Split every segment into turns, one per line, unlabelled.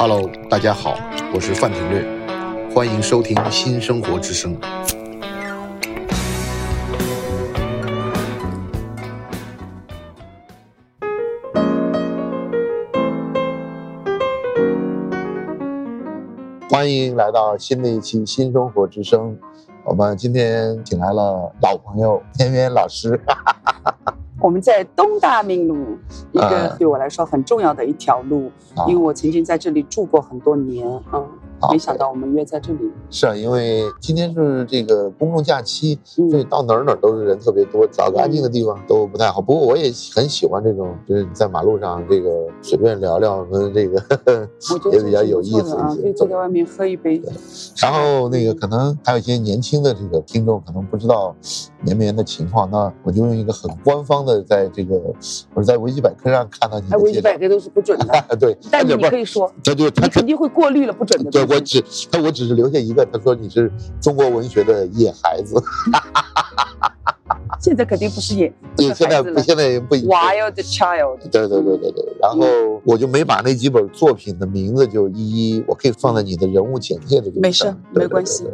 Hello，大家好，我是范廷略，欢迎收听新生活之声。欢迎来到新的一期新生活之声。我们今天请来了老朋友天天老师。
哈哈我们在东大名路，一个
啊
对我来说很重要的一条路，
啊
因为我曾经在这里住过很多年，嗯，
好。
没想到我们约在这里，
是啊，因为今天是这个公众假期，
嗯。
所以到哪儿哪儿都是人特别多，找个安静的地方都不太好。不过我也很喜欢这种，就是你在马路上这个随便聊聊，跟这个
我觉得
也比较有意思一些
可以坐在外面喝一杯。
然后那个可能还有一些年轻的这个听众可能不知道绵绵的情况，那我就用一个很官方的，在这个我是在维基百科上看到你的介绍
基百，科都是不准的，
啊对，
但是你可以说，
他就他
你肯定会过滤了不准的
对我。只他我只是留下一个，他说你是中国文学的野孩子，
现在肯定不是也不
对，现在
不
现在也不。
，wild child。
对对对对对，然后我就没把那几本作品的名字就一一，我可以放在你的人物简介的
没事没关系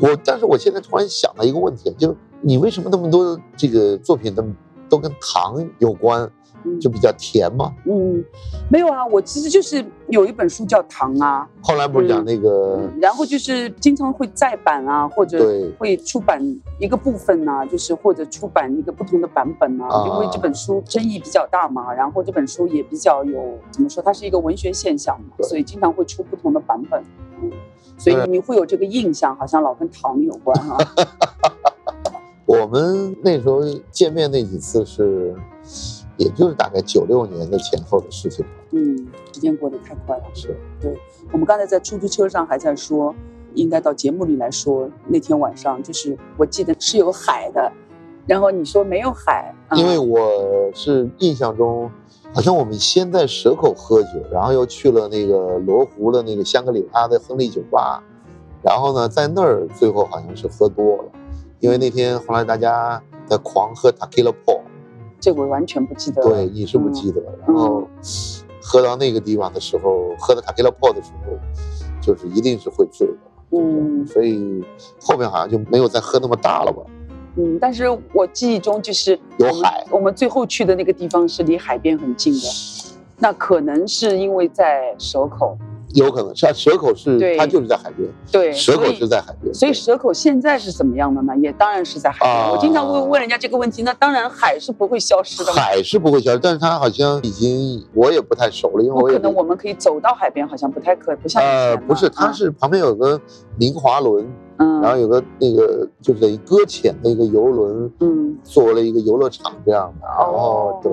我但是我现在突然想到一个问题，就你为什么那么多这个作品的都跟糖有关，
嗯
就比较甜嘛？
嗯，没有啊，我其实就是有一本书叫《糖》啊，
后来不是讲那个、
嗯，然后就是经常会再版啊，或者会出版一个部分呐、就是或者出版一个不同的版本啊，
啊
因为这本书争议比较大嘛，然后这本书也比较有怎么说，它是一个文学现象嘛，所以经常会出不同的版本，嗯，所以你会有这个印象，好像老跟糖有关啊。
我们那时候见面那几次是，也就是大概九六年的前后的事情吧。
嗯，时间过得太快了。
是，对
我们刚才在出租车上还在说，应该到节目里来说，那天晚上就是我记得是有海的，然后你说没有海，啊
因为我是印象中，好像我们先在蛇口喝酒，然后又去了那个罗湖的那个香格里拉的亨利酒吧，然后呢，在那儿最后好像是喝多了，因为那天后来大家在狂喝 Tequila Paul，
这我完全不记得了。
对，你是不记得，然后喝到那个地方的时候，喝到 Tequila Paul 的时候，就是一定是会醉的，
嗯
所以后面好像就没有再喝那么大了吧。
嗯，但是我记忆中就是
有海
我们最后去的那个地方是离海边很近的，那可能是因为在蛇口，
有可能是啊，蛇口是
对
它就是在海边，
对，
蛇口是在海边，
所以蛇口现在是怎么样的呢？也当然是在海边。
啊
我经常会问人家这个问题，那当然海是不会消失的。
海是不会消失，但是它好像已经我也不太熟了，因为我也
可能我们可以走到海边，好像不太可，不像
呃不是，它
啊
是旁边有个明华轮，
嗯，
然后有个那个就是等于搁浅的一个游轮，
嗯，
做了一个游乐场这样的，哦对。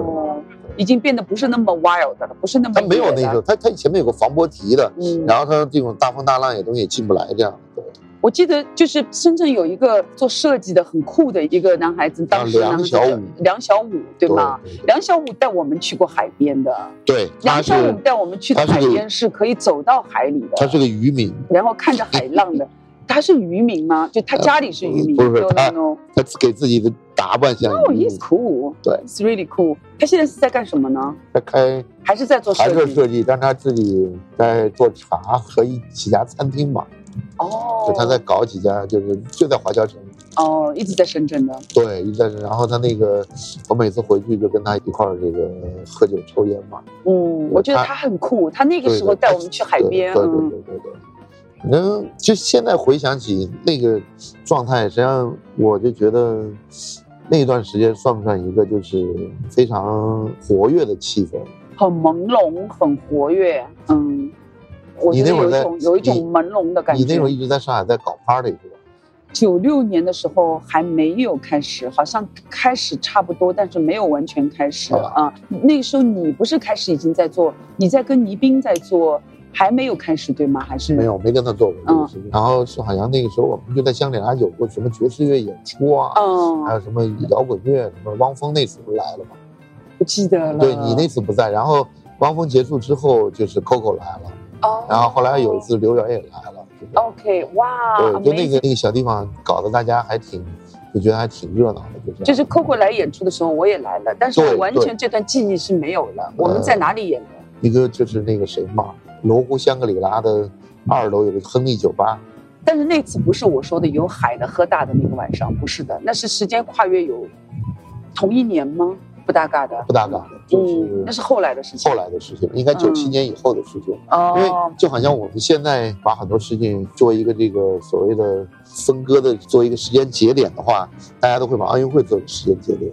哦，已经变得不是那么 wild 了，不是那么
他没有那种，它它前面有个防波堤的，
嗯，
然后他这种大风大浪也东西也进不来这样。对。
我记得就是深圳有一个做设计的很酷的一个男孩子，当时
梁小武
梁小武对吗？
对对
梁小武带我们去过海边的，
对，
梁小武带我们去的海边是可以走到海里的，
他是个渔民，
然后看着海浪的。他是渔民吗？就他家里是渔民？
不是
no
他给自己的打扮像
Oh,
渔民
he's，cool.
对
It's really cool. 他现在是在干什么呢？
他开
还是在做
还
设计？
是设计，但是他自己在做茶和一几家餐厅吧，
哦
就，他在搞几家，就是就在华侨城，
哦，一直在深圳的。
对，一直在这。然后他那个，我每次回去就跟他一块儿这个喝酒抽烟嘛。
嗯，我觉得
他
他很酷。他那个时候带我们去海边，
对对对对对。反正就现在回想起那个状态，实际上我就觉得那段时间算不算一个就是非常活跃的气氛？
很朦胧，很活跃。嗯，我觉得有一种有一种朦胧的感觉。
你那会儿一直在上海在搞 party 是吧？
九六年的时候还没有开始，好像开始差不多，但是没有完全开始
啊
啊。那个时候你不是开始已经在做，你在跟倪斌在做，还没有开始对吗？还是
没？有，没跟他做过这个
嗯
事情。然后是好像那个时候我们就在香格里拉有过什么爵士乐演出啊，嗯还
嗯，
有什么摇滚乐，什么汪峰那次不是来了吗？
不记得了。
对你那次不在，然后汪峰结束之后就是 Coco 来了，
哦，
然后后来有一次刘源也来了，就
OK，哇，
对，就那个那个小地方搞得大家还挺，就觉得还挺热闹的，就是。
就是 Coco 来演出的时候，我也来了，但是我完全这段记忆是没有了。我们在哪里演的？
一个就是那个谁嘛，罗湖香格里拉的二楼有个亨利酒吧，
但是那次不是我说的有海的喝大的那个晚上，不是的，那是时间跨越有同一年吗？不搭嘎的，
不搭嘎的，就是
嗯，那是后来的事情。
后来的事情，应该九七
嗯
年以后的事情。因为
哦，
就好像我们现在把很多事情做一个这个所谓的分割的做一个时间节点的话，大家都会把奥运会做一个时间节点。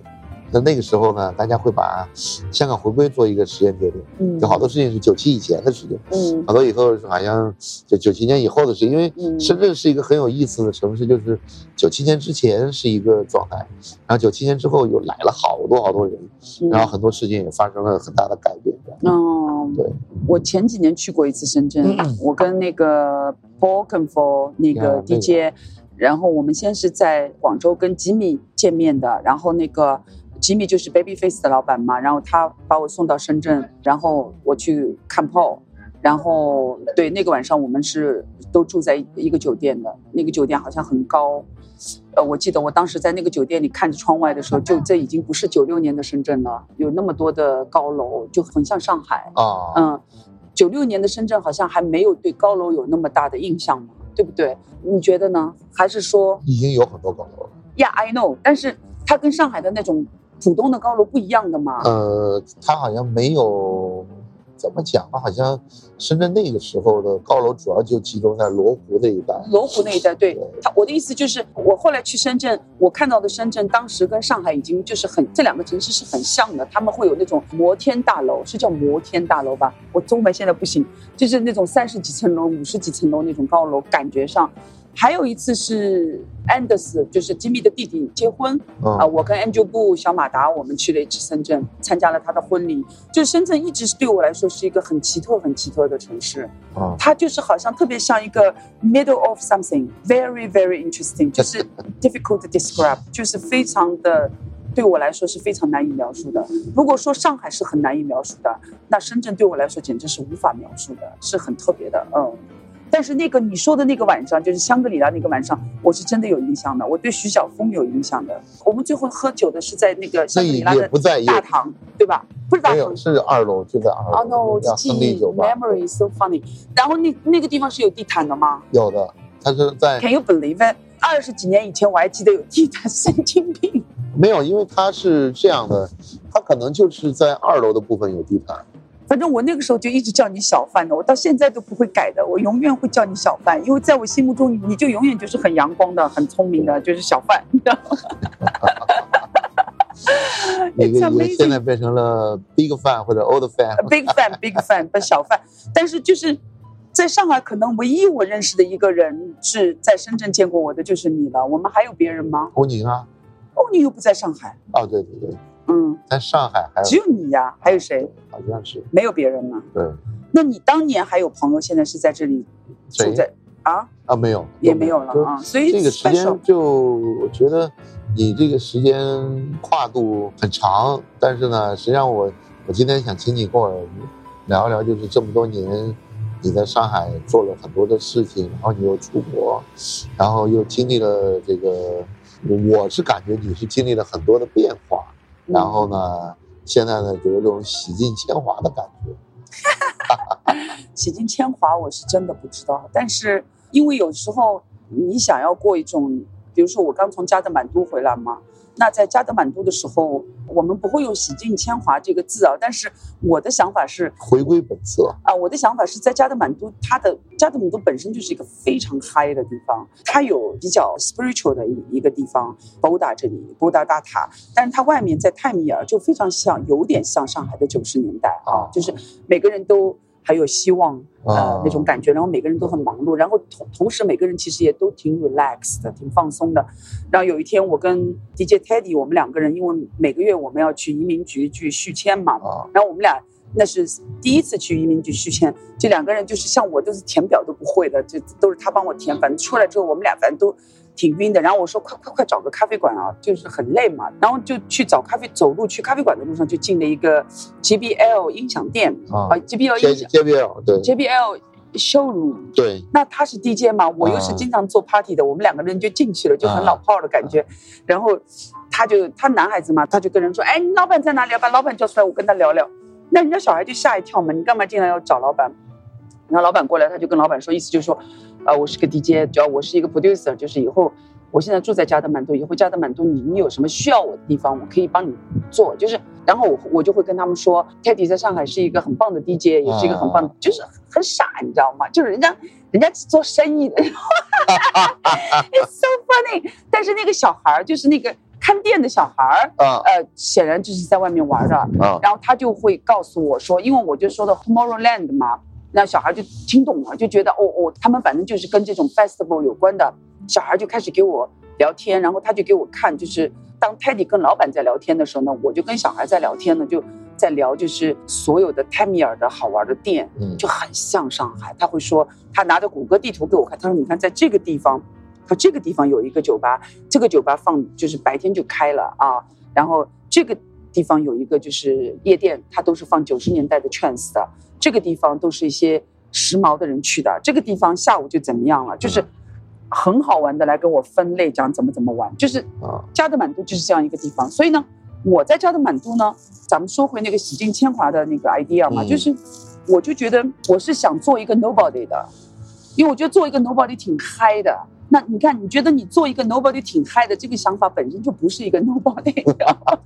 那那个时候呢，大家会把香港回归做一个时间节点。
嗯
有好多事情是九七以前的事情，
嗯
好多以后是好像就九七年以后的事情。因为
嗯
深圳是一个很有意思的城市，就是九七年之前是一个状态，然后九七年之后又来了好多好多人，
嗯
然后很多事情也发生了很大的改变。
哦，
对，
我前几年去过一次深圳，
嗯
我跟那个 Paul c o n f o 那
呀
个
那个
DJ，、然后我们先是在广州跟吉米见面的，然后那个吉米就是 Babyface 的老板嘛，然后他把我送到深圳，然后我去看 Paul。然后对那个晚上我们是都住在一个酒店的，那个酒店好像很高，呃，我记得我当时在那个酒店里看着窗外的时候，就这已经不是九六年的深圳了，有那么多的高楼，就很像上海。
啊，
嗯，九六年的深圳好像还没有对高楼有那么大的印象嘛，对不对？你觉得呢？还是说
已经有很多高楼了。
，Yeah，I know，但是它跟上海的那种浦东的高楼不一样的嘛？
呃，它好像没有怎么讲吧，好像深圳那个时候的高楼主要就集中在罗湖那一带。
罗湖那一带，对他，我的意思就是，我后来去深圳，我看到的深圳当时跟上海已经就是很这两个城市是很像的，他们会有那种摩天大楼，是叫摩天大楼吧？我中文现在不行，就是那种三十几层楼、五十几层楼那种高楼，感觉上。还有一次是安德斯，就是吉米的弟弟结婚
嗯
啊、我跟 Angel 布、小马达，我们去了一次深圳，参加了他的婚礼。就深圳一直是对我来说是一个很奇特、很奇特的城市。
啊，
它就是好像特别像一个 middle of something very very interesting，就是 difficult to describe，就是非常的对我来说是非常难以描述的。如果说上海是很难以描述的，那深圳对我来说简直是无法描述的，是很特别的，嗯。但是那个你说的那个晚上，就是香格里拉那个晚上，我是真的有印象的，我对徐晓峰有印象的。我们最后喝酒的是在那个香格里拉的
也不在，也
大堂，对吧？不是大堂，，
是二楼，就在二楼
哦
楼
，no，记忆 memory so funny。然后那那个地方是有地毯的吗
有的，它是在
？Can you believe it？二十几年以前我还记得有地毯，神经病。
没有，因为它是这样的，它可能就是在二楼的部分有地毯。
反正我那个时候就一直叫你小范的，我到现在都不会改的，我永远会叫你小范，因为在我心目中你就永远就是很阳光的、很聪明的，就是小范。你知道吗
一
It's
个一个
amazing
现在变成了 big fan 或者 old fan。
big fan big fan 不小范，但是就是在上海，可能唯一我认识的一个人是在深圳见过我的就是你了。我们还有别人吗？
欧宁啊，
欧宁又不在上海，
哦对对对，
嗯，
在上海还有
只
有
有你呀，还有谁？
好像是。
没有别人了。
对。
那你当年还有朋友，现在是在这里住在？啊？
啊没有
也没有。了啊，所以
这个时间就我觉得你这个时间跨度很长，但是呢，实际上我我今天想请你跟我聊一聊，就是这么多年你在上海做了很多的事情，然后你又出国，然后又经历了这个，我是感觉你是经历了很多的变化，
嗯
然后呢，现在呢就有种洗尽铅华的感觉。
洗尽铅华，我是真的不知道。但是因为有时候你想要过一种，比如说我刚从加德满都回来嘛，那在加德满都的时候，我们不会用洗尽铅华这个字啊。但是我的想法是
回归本色，
啊，我的想法是在加德满都，它的加德满都本身就是一个非常嗨的地方，它有比较 spiritual 的一一个地方，Boda 这里，Boda 大塔，但是它外面在泰米尔就非常像，有点像上海的九十年代啊，就是每个人都还有希望，呃
啊
那种感觉，然后每个人都很忙碌，然后同同时每个人其实也都挺 relaxed 的，挺放松的。然后有一天我跟 DJ Teddy 我们两个人，因为每个月我们要去移民局去续签嘛，
啊
然后我们俩那是第一次去移民局续签，这两个人就是像我都是填表都不会的，就都是他帮我填。反正出来之后，我们俩反正都挺晕的。然后我说快快快找个咖啡馆啊，就是很累嘛。然后就去找咖啡，走路去咖啡馆的路上就进了一个 JBL 音响店
啊
啊，JBL 音响
J B L 对
JBL showroom。
对，
那他是 DJ 嘛，我又是
啊
经常做 party 的，我们两个人就进去了，就很
啊
老炮的感觉。然后他就他男孩子嘛，他就跟人说：“哎，你老板在哪里？要把老板叫出来，我跟他聊聊。”那人家小孩就吓一跳嘛，你干嘛进来要找老板？然后老板过来，他就跟老板说，意思就是说，啊，我是个 DJ，主要我是一个 producer，就是以后我现在住在加德满都，以后加德满都你你有什么需要我的地方，我可以帮你做，就是，然后我我就会跟他们说，Teddy 在上海是一个很棒的 DJ，也是一个很棒的，就是很傻，你知道吗？就是人家人家做生意的，It's so funny。但是那个小孩儿，就是那个看店的小孩儿，
啊
呃，显然就是在外面玩的，
啊
然后他就会告诉我说，因为我就说的 Tomorrowland 嘛，那小孩就听懂了，就觉得哦哦，他们反正就是跟这种 festival 有关的，小孩就开始给我聊天，然后他就给我看，就是当 Teddy 跟老板在聊天的时候呢，我就跟小孩在聊天呢，就在聊就是所有的泰米尔的好玩的店，
嗯
就很像上海。他会说，他拿着谷歌地图给我看，他说你看在这个地方，他这个地方有一个酒吧，这个酒吧放就是白天就开了啊，然后这个地方有一个就是夜店，它都是放九十年代的 trance 的，这个地方都是一些时髦的人去的，这个地方下午就怎么样了，就是很好玩的来跟我分类讲怎么怎么玩，就是
啊
加德满都就是这样一个地方，所以呢，我在加德满都呢，咱们说回那个洗尽铅华的那个 idea 嘛，
嗯。
就是我就觉得我是想做一个 nobody 的，因为我觉得做一个 nobody 挺嗨的。那你看，你觉得你做一个 nobody 挺嗨的，这个想法本身就不是一个 nobody，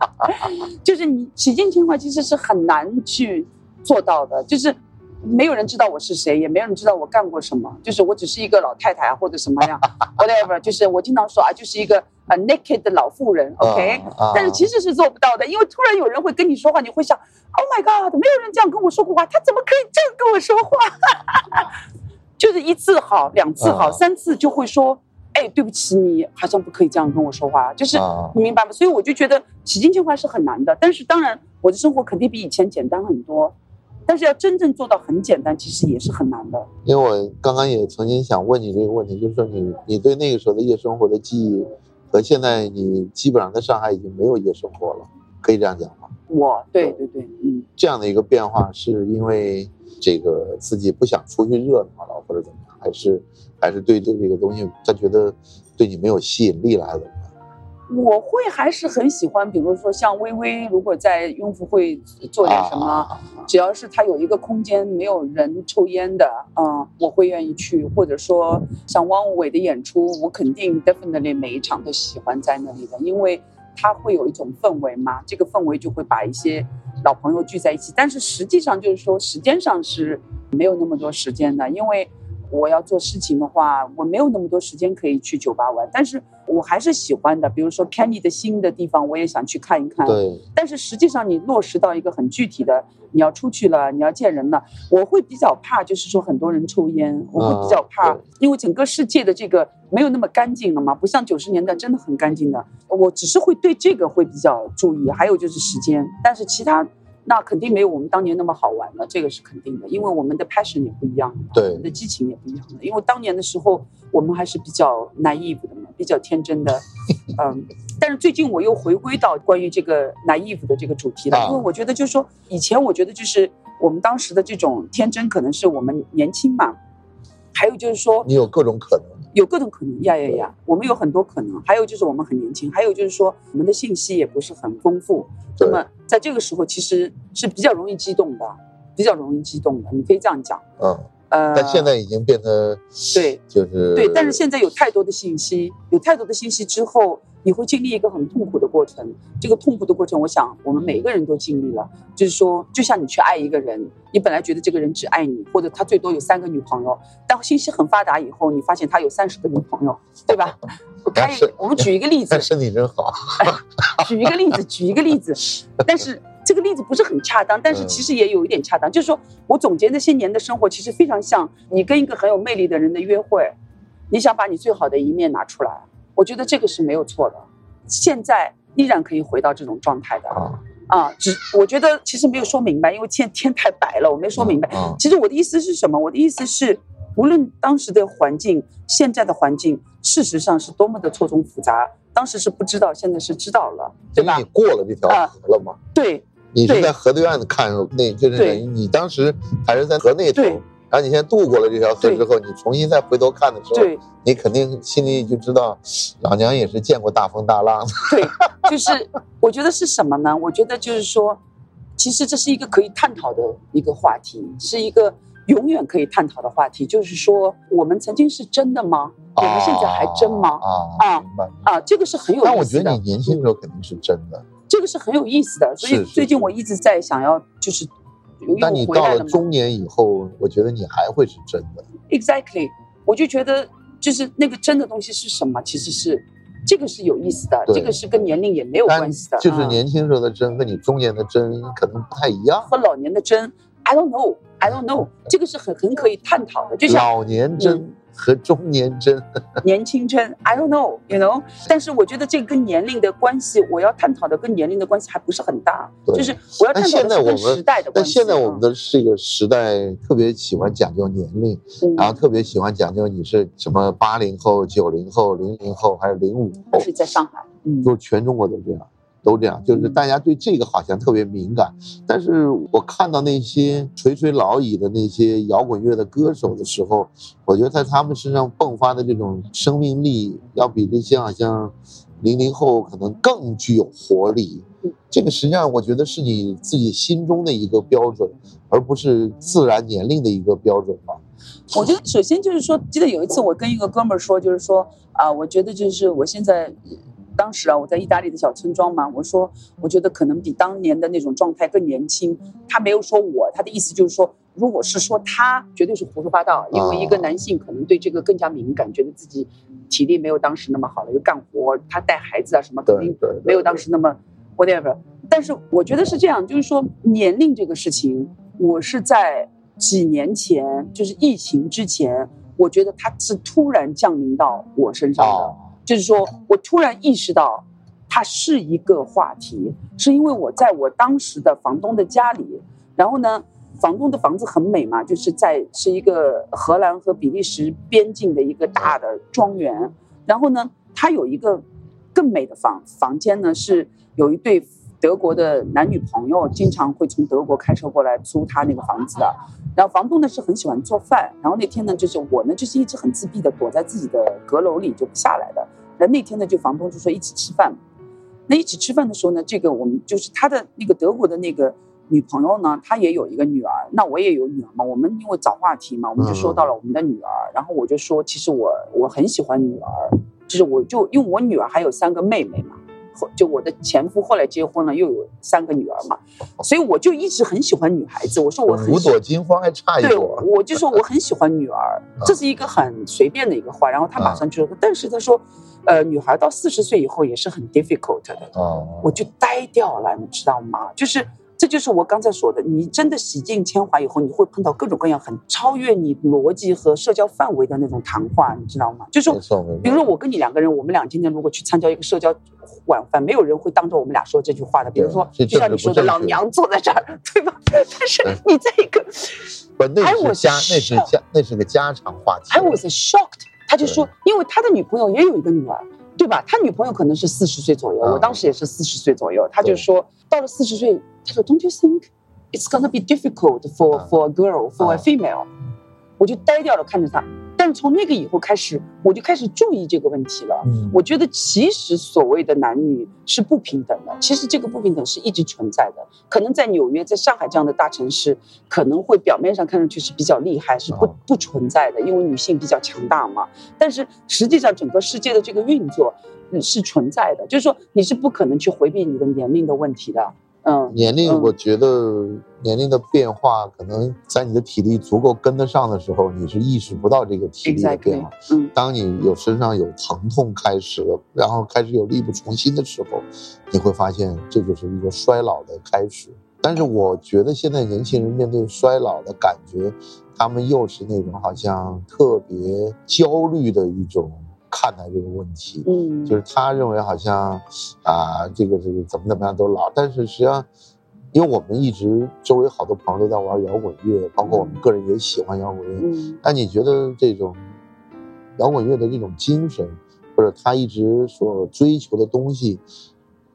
就是你洗尽铅华其实是很难去做到的，就是没有人知道我是谁，也没有人知道我干过什么，就是我只是一个老太太啊或者什么样，whatever，就是我经常说啊，就是一个呃 naked 的老妇人，OK，、
啊
但是其实是做不到的，因为突然有人会跟你说话，你会想，Oh my God，没有人这样跟我说过话，他怎么可以这样跟我说话？就是一次好，两次好，
啊
三次就会说，哎，对不起，你好像不可以这样跟我说话，就是
啊
你明白吗？所以我就觉得洗尽铅华是很难的，但是当然我的生活肯定比以前简单很多，但是要真正做到很简单，其实也是很难的。
因为我刚刚也曾经想问你这个问题，就是说你你对那个时候的夜生活的记忆，和现在你基本上在上海已经没有夜生活了，可以这样讲吗？
我对对对，嗯，
这样的一个变化，是因为这个自己不想出去热闹了，或者怎么样，还是还是对对这个东西他觉得对你没有吸引力来了？
我会还是很喜欢，比如说像微微，如果在雍福会做点什么。
啊
只要是它有一个空间没有人抽烟的，嗯，我会愿意去。或者说像汪伟的演出，我肯定 definitely 每一场都喜欢在那里的，因为它会有一种氛围嘛，这个氛围就会把一些老朋友聚在一起。但是实际上就是说时间上是没有那么多时间的，因为我要做事情的话，我没有那么多时间可以去酒吧玩。但是我还是喜欢的，比如说 Kenny 的新的地方，我也想去看一看。
对，
但是实际上你落实到一个很具体的，你要出去了，你要见人了，我会比较怕，就是说很多人抽烟，我会比较怕，
对
因为整个世界的这个没有那么干净了嘛，不像九十年代真的很干净的，我只是会对这个会比较注意，还有就是时间，但是其他那肯定没有我们当年那么好玩了，这个是肯定的，因为我们的 passion 也不一样
对
我们的激情也不一样了，因为当年的时候我们还是比较 naive 的嘛，比较天真的，嗯。但是最近我又回归到关于这个 naive 的这个主题了，
啊
因为我觉得就是说，以前我觉得就是我们当时的这种天真，可能是我们年轻嘛，还有就是说
你有各种可能。
有各种可能呀呀呀，我们有很多可能，还有就是我们很年轻，还有就是说我们的信息也不是很丰富，那么在这个时候其实是比较容易激动的，比较容易激动的，你可以这样讲，
嗯，
呃，
但现在已经变得
对
就是
对，但是现在有太多的信息，有太多的信息之后，你会经历一个很痛苦的过程。这个痛苦的过程，我想我们每一个人都经历了。就是说，就像你去爱一个人，你本来觉得这个人只爱你，或者他最多有三个女朋友，但信息很发达以后，你发现他有三十个女朋友，对吧？我开
但是
我们举一个例子
他，身体真好。
举一个例子，举一个例子，但是这个例子不是很恰当，但是其实也有一点恰当，就是说我总结那些年的生活，其实非常像你跟一个很有魅力的人的约会，你想把你最好的一面拿出来，我觉得这个是没有错的。现在依然可以回到这种状态的
啊，
啊，只我觉得其实没有说明白，因为天天太白了，我没说明白。
嗯
其实我的意思是什么？我的意思是，无论当时的环境、现在的环境，事实上是多么的错综复杂。当时是不知道，现在是知道了，对吧
你？过了这条
啊
河了嘛，
对
你是在河对岸看那，就是你当时还是在河那头，然后你现在渡过了这条河之后，你重新再回头看的时候，你肯定心里就知道，老娘也是见过大风大浪的。
对，就是我觉得是什么呢？我觉得就是说，其实这是一个可以探讨的一个话题，是一个永远可以探讨的话题。就是说，我们曾经是真的吗？我们现在还真吗？
啊
啊这个是很有。
但我觉得你年轻的时候肯定是真的，
这个是很有意思的，所以最近我一直在想要，就是因为
但你到了中年以后，我觉得你还会是真的。
，exactly，我就觉得就是那个真的东西是什么，其实是这个是有意思的，这个是跟年龄也没有关系的，
就是
嗯。
年轻时候的真和你中年的真可能不太一样。
和老年的真，I don't know，I don't know，这个是很很可以探讨的，就像
老年真和中年真，
年轻真，I don't know，you know。但是我觉得这跟年龄的关系，我要探讨的跟年龄的关系还不是很大，就是我要探讨跟时代的关系。
但现在我们
嗯
的这个时代特别喜欢讲究年龄，
嗯
然后特别喜欢讲究你是什么八零后、九零后、零零后还是零五后，
是在上海，嗯，
就全中国都这样，都这样，就是
嗯
大家对这个好像特别敏感。但是我看到那些垂垂老矣的那些摇滚乐的歌手的时候，我觉得在他们身上迸发的这种生命力，要比那些好像零零后可能更具有活力
嗯。
这个实际上我觉得是你自己心中的一个标准，而不是自然年龄的一个标准吧。
我觉得首先就是说，记得有一次我跟一个哥们儿说，就是说啊、我觉得就是我现在。当时啊，我在意大利的小村庄嘛，我说我觉得可能比当年的那种状态更年轻。他没有说我，他的意思就是说，如果是说他，绝对是胡说八道，因为一个男性可能对这个更加敏感，觉得自己体力没有当时那么好了，又干活，他带孩子啊什么，肯定没有当时那么 whatever。但是我觉得是这样，就是说年龄这个事情，我是在几年前，就是疫情之前，我觉得它是突然降临到我身上的，
啊，
就是说我突然意识到它是一个话题，是因为我在我当时的房东的家里，然后呢。房东的房子很美嘛，就是在是一个荷兰和比利时边境的一个大的庄园。然后呢，它有一个更美的房房间呢，是有一对德国的男女朋友经常会从德国开车过来租他那个房子的。然后房东呢是很喜欢做饭，然后那天呢就是我呢就是一直很自闭的躲在自己的阁楼里就不下来的。然后那天呢就房东就说一起吃饭，那一起吃饭的时候呢，这个我们就是他的那个德国的那个女朋友呢，她也有一个女儿，那我也有女儿嘛，我们因为找话题嘛，我们就说到了我们的女儿，然后我就说其实我我很喜欢女儿，就是我就因为我女儿还有三个妹妹嘛。后就我的前夫后来结婚了，又有三个女儿嘛，所以我就一直很喜欢女孩子。我说我很
五
喜
朵金花还差一
对，
朵。
我就说我很喜欢女儿，这是一个很随便的一个话。然后他马上就说，但是他说，呃，女孩到四十岁以后也是很 difficult 的。
哦，
我就呆掉了，你知道吗？就是这就是我刚才说的，你真的洗尽铅华以后，你会碰到各种各样很超越你逻辑和社交范围的那种谈话，你知道吗？就是。比如说我跟你两个人，我们俩今天如果去参加一个社交晚饭，没有人会当着我们俩说这句话的。比如说，就像你说的，老娘坐在这儿，对吧？但是你在一个
不，那是家，那是家，那是个家常话题。
I was shocked。他就说，因为他的女朋友也有一个女儿，对吧？他女朋友可能是四十岁左右，
嗯
我当时也是四十岁左右。他就说，到了四十岁，他说，Don't you think it's gonna be difficult for
嗯
for a girl for a
嗯
female？我就呆掉了看着他。但是从那个以后开始，我就开始注意这个问题了。
嗯，
我觉得其实所谓的男女是不平等的，其实这个不平等是一直存在的。可能在纽约、在上海这样的大城市，可能会表面上看上去是比较厉害，是不
哦
不存在的，因为女性比较强大嘛。但是实际上，整个世界的这个运作嗯是存在的，就是说你是不可能去回避你的年龄的问题的。嗯，
年龄，
嗯
我觉得年龄的变化，可能在你的体力足够跟得上的时候，你是意识不到这个体力的变化。
嗯
当你有身上有疼痛开始了，然后开始有力不从心的时候，你会发现这就是一个衰老的开始。但是我觉得现在年轻人面对衰老的感觉，他们又是那种好像特别焦虑的一种看待这个问题。
嗯，
就是他认为好像啊，这个这个怎么怎么样都老，但是实际上，因为我们一直周围好多朋友都在玩摇滚乐，包括我们个人也喜欢摇滚乐。
嗯
那你觉得这种摇滚乐的这种精神，或者他一直所追求的东西，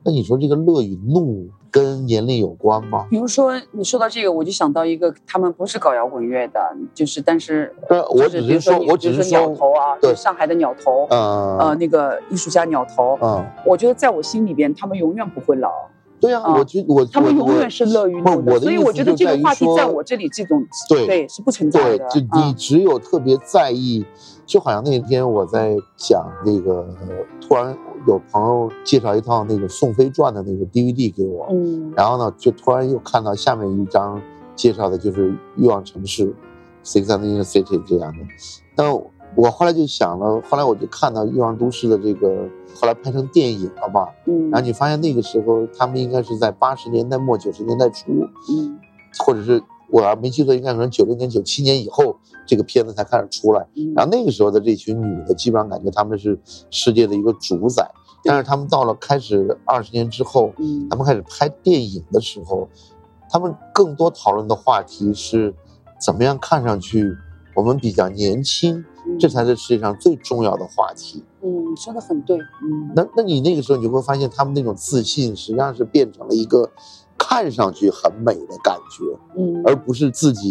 那你说这个乐与怒跟年龄有关吗？
比如说你说到这个，我就想到一个，他们不是搞摇滚乐的，就是但是
呃，我只
就是
说，我只是
比如说鸟，头啊，
对
就上海的鸟头，呃，
呃，
那个艺术家鸟头，
嗯，
我觉得在我心里边，他们永远不会老，
对啊，
啊
我觉我
他们永远是乐于
不是
怒的，所以我觉得这个话题在我这里这种
对
对是不存在
对，
的。
就你
嗯
只有特别在意，就好像那天我在讲那个，突然有朋友介绍一套那个宋飞传的那个 DVD 给我，
嗯
然后呢，就突然又看到下面一张介绍的就是《欲望城市》，Six and the City） 这样的。但我后来就想了，后来我就看到《欲望都市》的这个，后来拍成电影了嘛。
嗯
然后你发现那个时候他们应该是在八十年代末九十年代初，
嗯
或者是我要没记错，应该可能九六年、九七年以后，这个片子才开始出来。
嗯
然后那个时候的这群女的，基本上感觉她们是世界的一个主宰。但是她们到了开始二十年之后，
嗯
他们开始拍电影的时候，她们更多讨论的话题是，怎么样看上去我们比较年轻，这才是世界上最重要的话题。
嗯说的很对，嗯
那那你那个时候你就会发现，她们那种自信实际上是变成了一个看上去很美的感觉，
嗯
而不是自己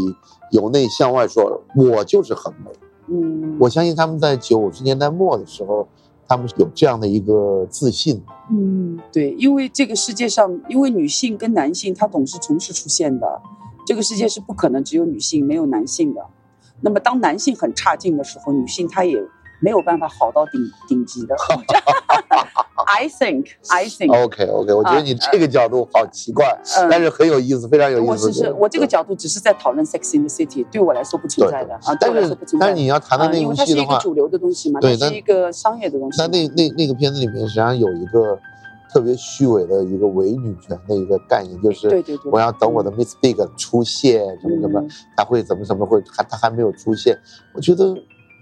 由内向外说我就是很美。
嗯
我相信他们在九十年代末的时候，他们是有这样的一个自信。
嗯对，因为这个世界上，因为女性跟男性它总是同时出现的，这个世界是不可能只有女性没有男性的。那么当男性很差劲的时候，女性她也没有办法好到顶顶级的。I think, I think，OK
OK，我觉得你这个角度好奇怪，
嗯
但是很有意思，非常有意思。
我只是我这个角度只是在讨论《Sex in the City》，对我来说不存在的啊，对
但
我来说
是
不存在。
但是你要谈到那
个因为它
容戏的话，
是一个主流的东西嘛，
对那
它是一个商业的东西嘛。
那那那那个片子里面实际上有一个特别虚伪的一个伪女权的一个概念，就是我要等我的 Miss Big 出现，什么什么，
嗯
他会怎么怎么会，还他还没有出现。我觉得，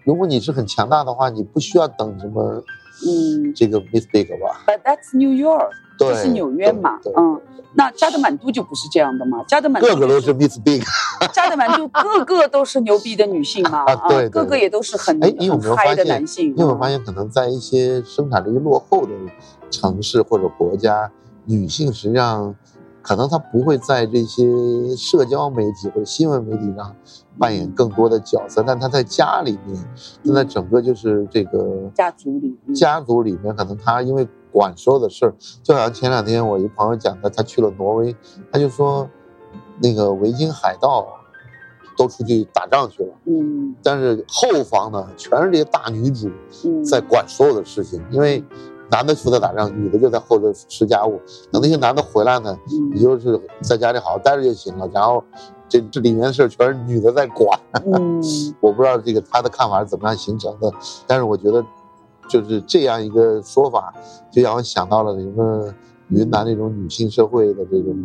如果你是很强大的话，你不需要等什么
嗯
这个 Miss Big 吧
？，But that's New York，
对，
这是纽约嘛嗯。那加德满都就不是这样的嘛，加德满都就
个个都是 Miss Big。
加德满都个个都是牛逼的女性嘛，
啊对对
个个也都是很
哎，你有没有发现？
的男性。
你有没有发
嗯
现，可能在一些生产力落后的城市或者国家，女性实际上可能他不会在这些社交媒体或者新闻媒体上扮演更多的角色，但他在家里面，他在整个就是这个
家族里嗯。
家族里面，可能他因为管所有的事儿，就好像前两天我一朋友讲的，他去了挪威，他就说那个维京海盗都出去打仗去了。
嗯。
但是后方呢，全是这些大女主
嗯。
在管所有的事情，因为男的负责打仗，女的就在后头吃家务。等那些男的回来呢，你
嗯
就是在家里好好待着就行了。然后这这里面的事儿全是女的在管。
嗯
我不知道这个他的看法是怎么样形成的，但是我觉得就是这样一个说法，就让我想到了什么云南那种女性社会的这种，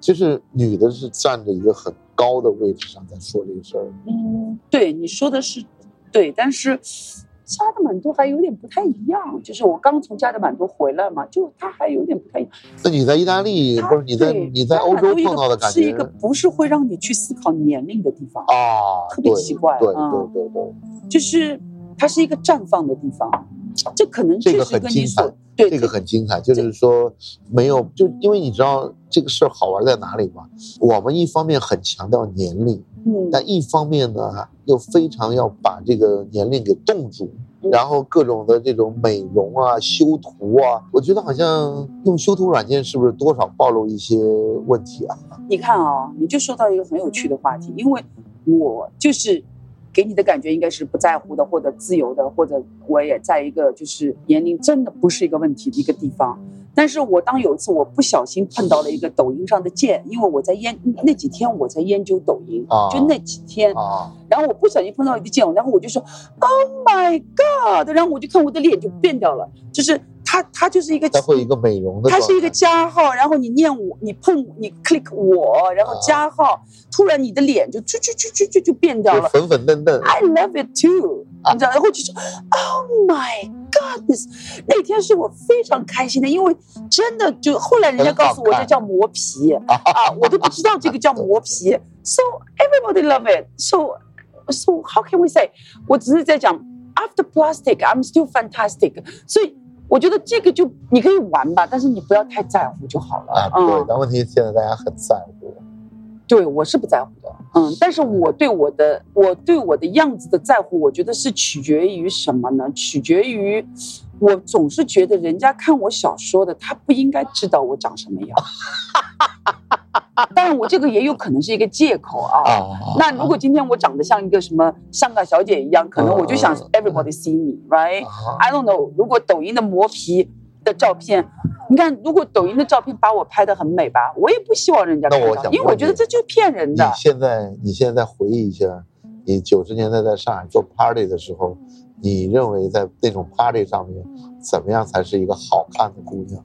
就是女的是站着一个很高的位置上在说这个事儿。
嗯，对，你说的是对，但是加德满都还有点不太一样。就是我刚从加德满都回来嘛，就它还有点不太一样。
那你在意大利
它
不是你在你在欧洲碰到的感觉
是一个不是会让你去思考年龄的地方，
啊？
特别奇怪
对
嗯
对对对，
就是它是一个绽放的地方。这可能
这个很精彩
对
这个很精彩，就是说没有就因为你知道这个事儿好玩在哪里吗？我们一方面很强调年龄。
嗯
但一方面呢，又非常要把这个年龄给冻住，
嗯
然后各种的这种美容啊、修图啊，我觉得好像用修图软件是不是多少暴露一些问题啊？
你看啊、你就说到一个很有趣的话题，因为我就是给你的感觉应该是不在乎的，或者自由的，或者我也在一个就是年龄真的不是一个问题的一个地方。但是我当有一次我不小心碰到了一个抖音上的键，因为我在研那几天我在研究抖音，
啊。
就那几天，
啊，
然后我不小心碰到一个键，然后我就说 Oh my God，然后我就看我的脸就变掉了，就是它它就是一个
它会一个美容的
它是一个加号，然后你念我，你碰你 click 我，然后加号，突然你的脸就就就就就就就变掉了。
粉粉嫩嫩
，I love it too，你知道，然后就说 Oh my goodness，那天是我非常开心的，因为真的就后来人家告诉我这叫磨皮。啊，我都不知道这个叫磨皮，so everybody love it，so so how can we say？我只是在讲 after plastic，I'm still fantastic，所以我觉得这个就你可以玩吧，但是你不要太在乎就好了。
啊，对
嗯，，
但问题现在大家很在乎，
对我是不在乎的，嗯，但是我对我的我对我的样子的在乎，我觉得是取决于什么呢？取决于我总是觉得人家看我小说的，他不应该知道我长什么样。当然，我这个也有可能是一个借口啊。
啊，
那如果今天我长得像一个什么香港小姐一样，可能我就想
啊
everybody see me，right？
啊
I don't know，如果抖音的磨皮的照片，你看，如果抖音的照片把我拍的很美吧，我也不希望人家看到，
那我想
因为我觉得这就是骗人的
你
的。
现在你现在回忆一下，你九十年代在上海做 party 的时候，你认为在那种 party 上面，怎么样才是一个好看的姑娘？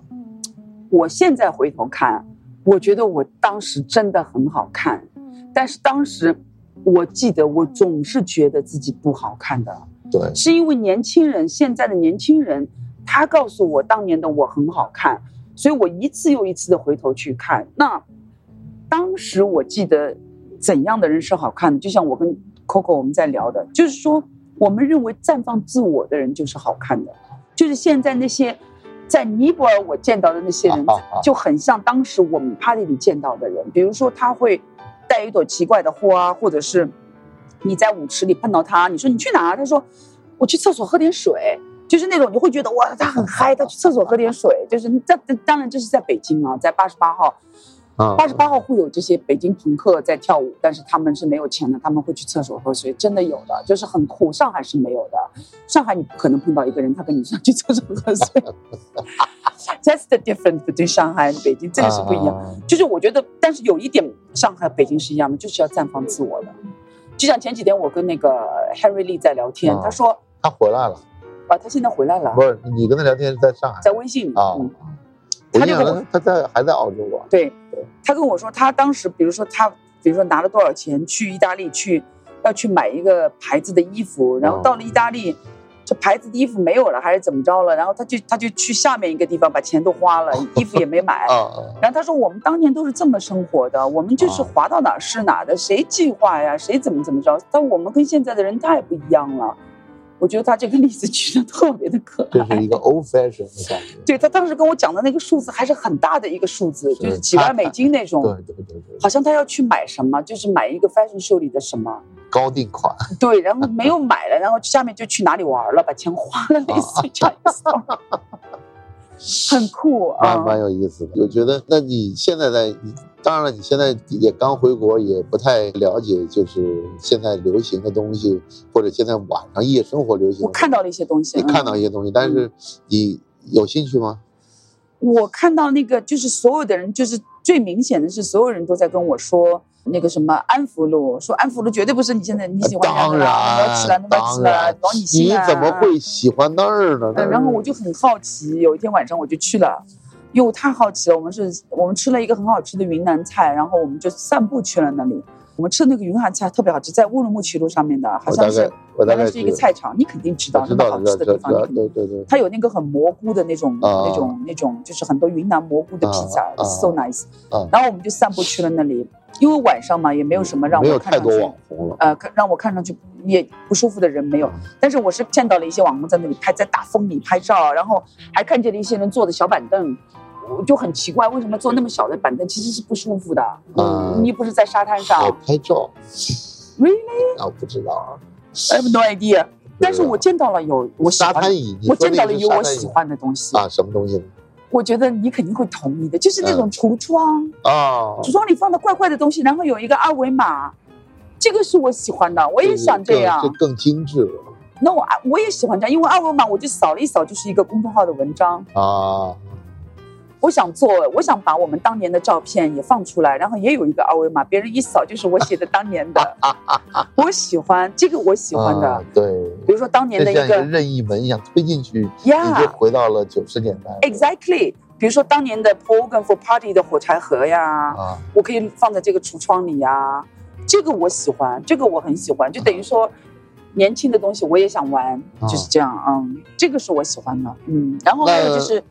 我现在回头看，我觉得我当时真的很好看，但是当时我记得我总是觉得自己不好看的，
对，
是因为年轻人现在的年轻人，他告诉我当年的我很好看，所以我一次又一次的回头去看。那当时我记得怎样的人是好看的，就像我跟 Coco 我们在聊的，就是说我们认为绽放自我的人就是好看的，就是现在那些在尼泊尔我见到的那些人就很像当时我们 party 里见到的人，比如说他会带一朵奇怪的花，或者是你在舞池里碰到他，你说你去哪儿？他说我去厕所喝点水。就是那种你会觉得哇，他很嗨，他去厕所喝点水。就是在当然这是在北京啊，在八十八号，
啊，
八十八号会有这些北京朋克在跳舞，但是他们是没有钱的，他们会去厕所喝水，真的有的，就是很酷。上海是没有的，上海你不可能碰到一个人他跟你上去厕所喝水。That's the difference between 上海和北京，这个是不一样。
啊
就是我觉得，但是有一点，上海、北京是一样的，就是要绽放自我的。就像前几天我跟那个 Henry Lee 在聊天，
啊
他说
他回来了，
啊，他现在回来了
不，是你跟他聊天是在上海
在微信里。
啊？
他就跟我
中他在还在澳洲吧？
对，他跟我说，他当时比如说他，比如说拿了多少钱去意大利去，要去买一个牌子的衣服，然后到了意大利，这牌子的衣服没有了，还是怎么着了？然后他就他就去下面一个地方把钱都花了，衣服也没买。然后他说：“我们当年都是这么生活的，我们就是
啊
滑到哪儿是哪儿的，谁计划呀，谁怎么怎么着？但我们跟现在的人太不一样了。”我觉得他这个例子举的特别的可爱。
这是一个 old fashion 的感觉。
对他当时跟我讲的那个数字还是很大的一个数字，
是
就是几万美金那种。
对对对对，
好像他要去买什么，就是买一个 fashion show 里的什么，
高定款
对，然后没有买了，然后下面就去哪里玩了，把钱花了，类似于这样一个 story 很酷啊
蛮。蛮有意思的。我觉得，那你现在在，当然了，你现在也刚回国，也不太了解，就是现在流行的东西，或者现在晚上夜生活流行。
我看到了一些东西，
你看到
嗯
一些东西，但是你有兴趣吗？
我看到那个就是所有的人，就是最明显的是所有人都在跟我说。那个什么安福路，说安福路绝对不是你现在你喜欢
当
的啦，你要吃了，
然，
你要吃了
当然，，
往你。
怎么会喜欢那儿呢？
嗯，然后我就很好奇，有一天晚上我就去了，因为我太好奇了。我们是，我们吃了一个很好吃的云南菜，然后我们就散步去了那里。我们吃的那个云南菜特别好吃，在乌鲁木齐路上面的，好像是
我大概
原来是一个菜场，你肯定知道那么好吃的地方，
对对对，
它有那个很蘑菇的那种、
啊
那种那种，就是很多云南蘑菇的披萨、
啊啊
s o nice、
啊
然后我们就散步去了那里，因为晚上嘛，也没有什么让我看上去
太多网，红了。
呃，看让我看上去也不舒服的人没有。但是我是见到了一些网红在那里拍，在大风里拍照，然后还看见了一些人坐的小板凳。我就很奇怪，为什么坐那么小的板凳其实是不舒服的？
啊
嗯，你又不是在沙滩上
拍照
，really？
啊，我不知道啊。
I have no idea。但是我见到了有我喜欢
沙滩，椅，你
我见到了有我喜欢的东西。
啊，什么东西呢？
我觉得你肯定会同意的，就是那种
嗯
橱窗，
啊，
橱窗里放的怪怪的东西，然后有一个二维码，这个是我喜欢的，我也想这样
就。更精致了
那我我也喜欢这样，因为二维码我就扫了一扫，就是一个公众号的文章。
啊。
我想做，我想把我们当年的照片也放出来，然后也有一个二维码，别人一扫就是我写的当年的。我喜欢这个，我喜欢的。
啊对，
比如说当年的一个
任意门一样推进去，你
呀
就回到了九十年代。
，exactly。比如说当年的 Program for Party 的火柴盒呀，
啊，
我可以放在这个橱窗里呀，这个我喜欢，这个我很喜欢，就等于说。年轻的东西我也想玩，
啊
就是这样，嗯，这个是我喜欢的，嗯，然后还有就是，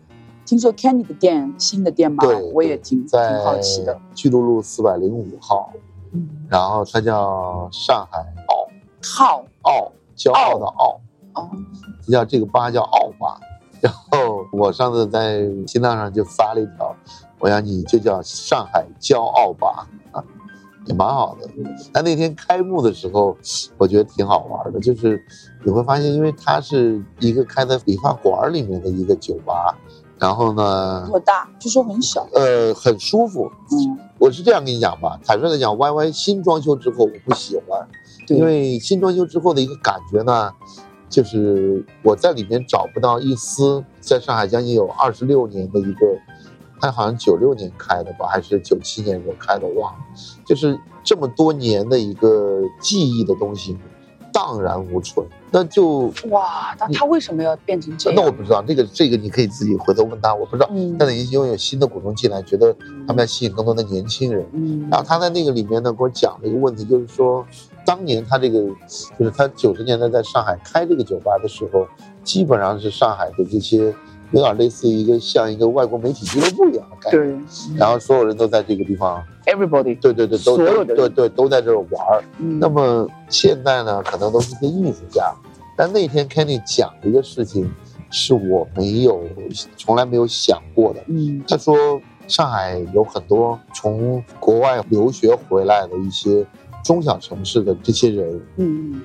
听说 Candy 的店新的店嘛
对，
我也挺挺好奇的，
巨鹿路四百零五号，
嗯，
然后它叫上海奥
好
奥，骄傲的傲，
哦，
叫这个吧叫傲吧。然后我上次在新浪上就发了一条，我想你就叫上海骄傲吧。也蛮好的。但那天开幕的时候，我觉得挺好玩的，就是你会发现，因为它是一个开在理发馆里面的一个酒吧，然后呢，
多大？据说很小。
呃，很舒服。
嗯，
我是这样跟你讲吧，坦率的讲，Y Y 新装修之后我不喜欢，
对
因为新装修之后的一个感觉呢，就是我在里面找不到一丝在上海将近有二十六年的一个，它好像九六年开的吧，还是九七年时候开的，忘了，就是这么多年的一个记忆的东西荡然无存，那就
哇，那他为什么要变成这样？
那我不知道，这个这个你可以自己回头问他，我不知道。
嗯
但是因为有新的股东进来，觉得他们要吸引更多的年轻人。
嗯
然后他在那个里面呢，给我讲了一个问题，就是说，当年他这个，就是他九十年代在上海开这个酒吧的时候，基本上是上海的这些有点类似于一个像一个外国媒体俱乐部一样的概念。
对，
然后所有人都在这个地方
，everybody，
对对对，都
所有的
对对都在这儿玩儿。
嗯。
那么现在呢，可能都是些艺术家，但那天 Kenny 讲的一个事情，是我没有从来没有想过的。
嗯。
他说，上海有很多从国外留学回来的一些中小城市的这些人，
嗯，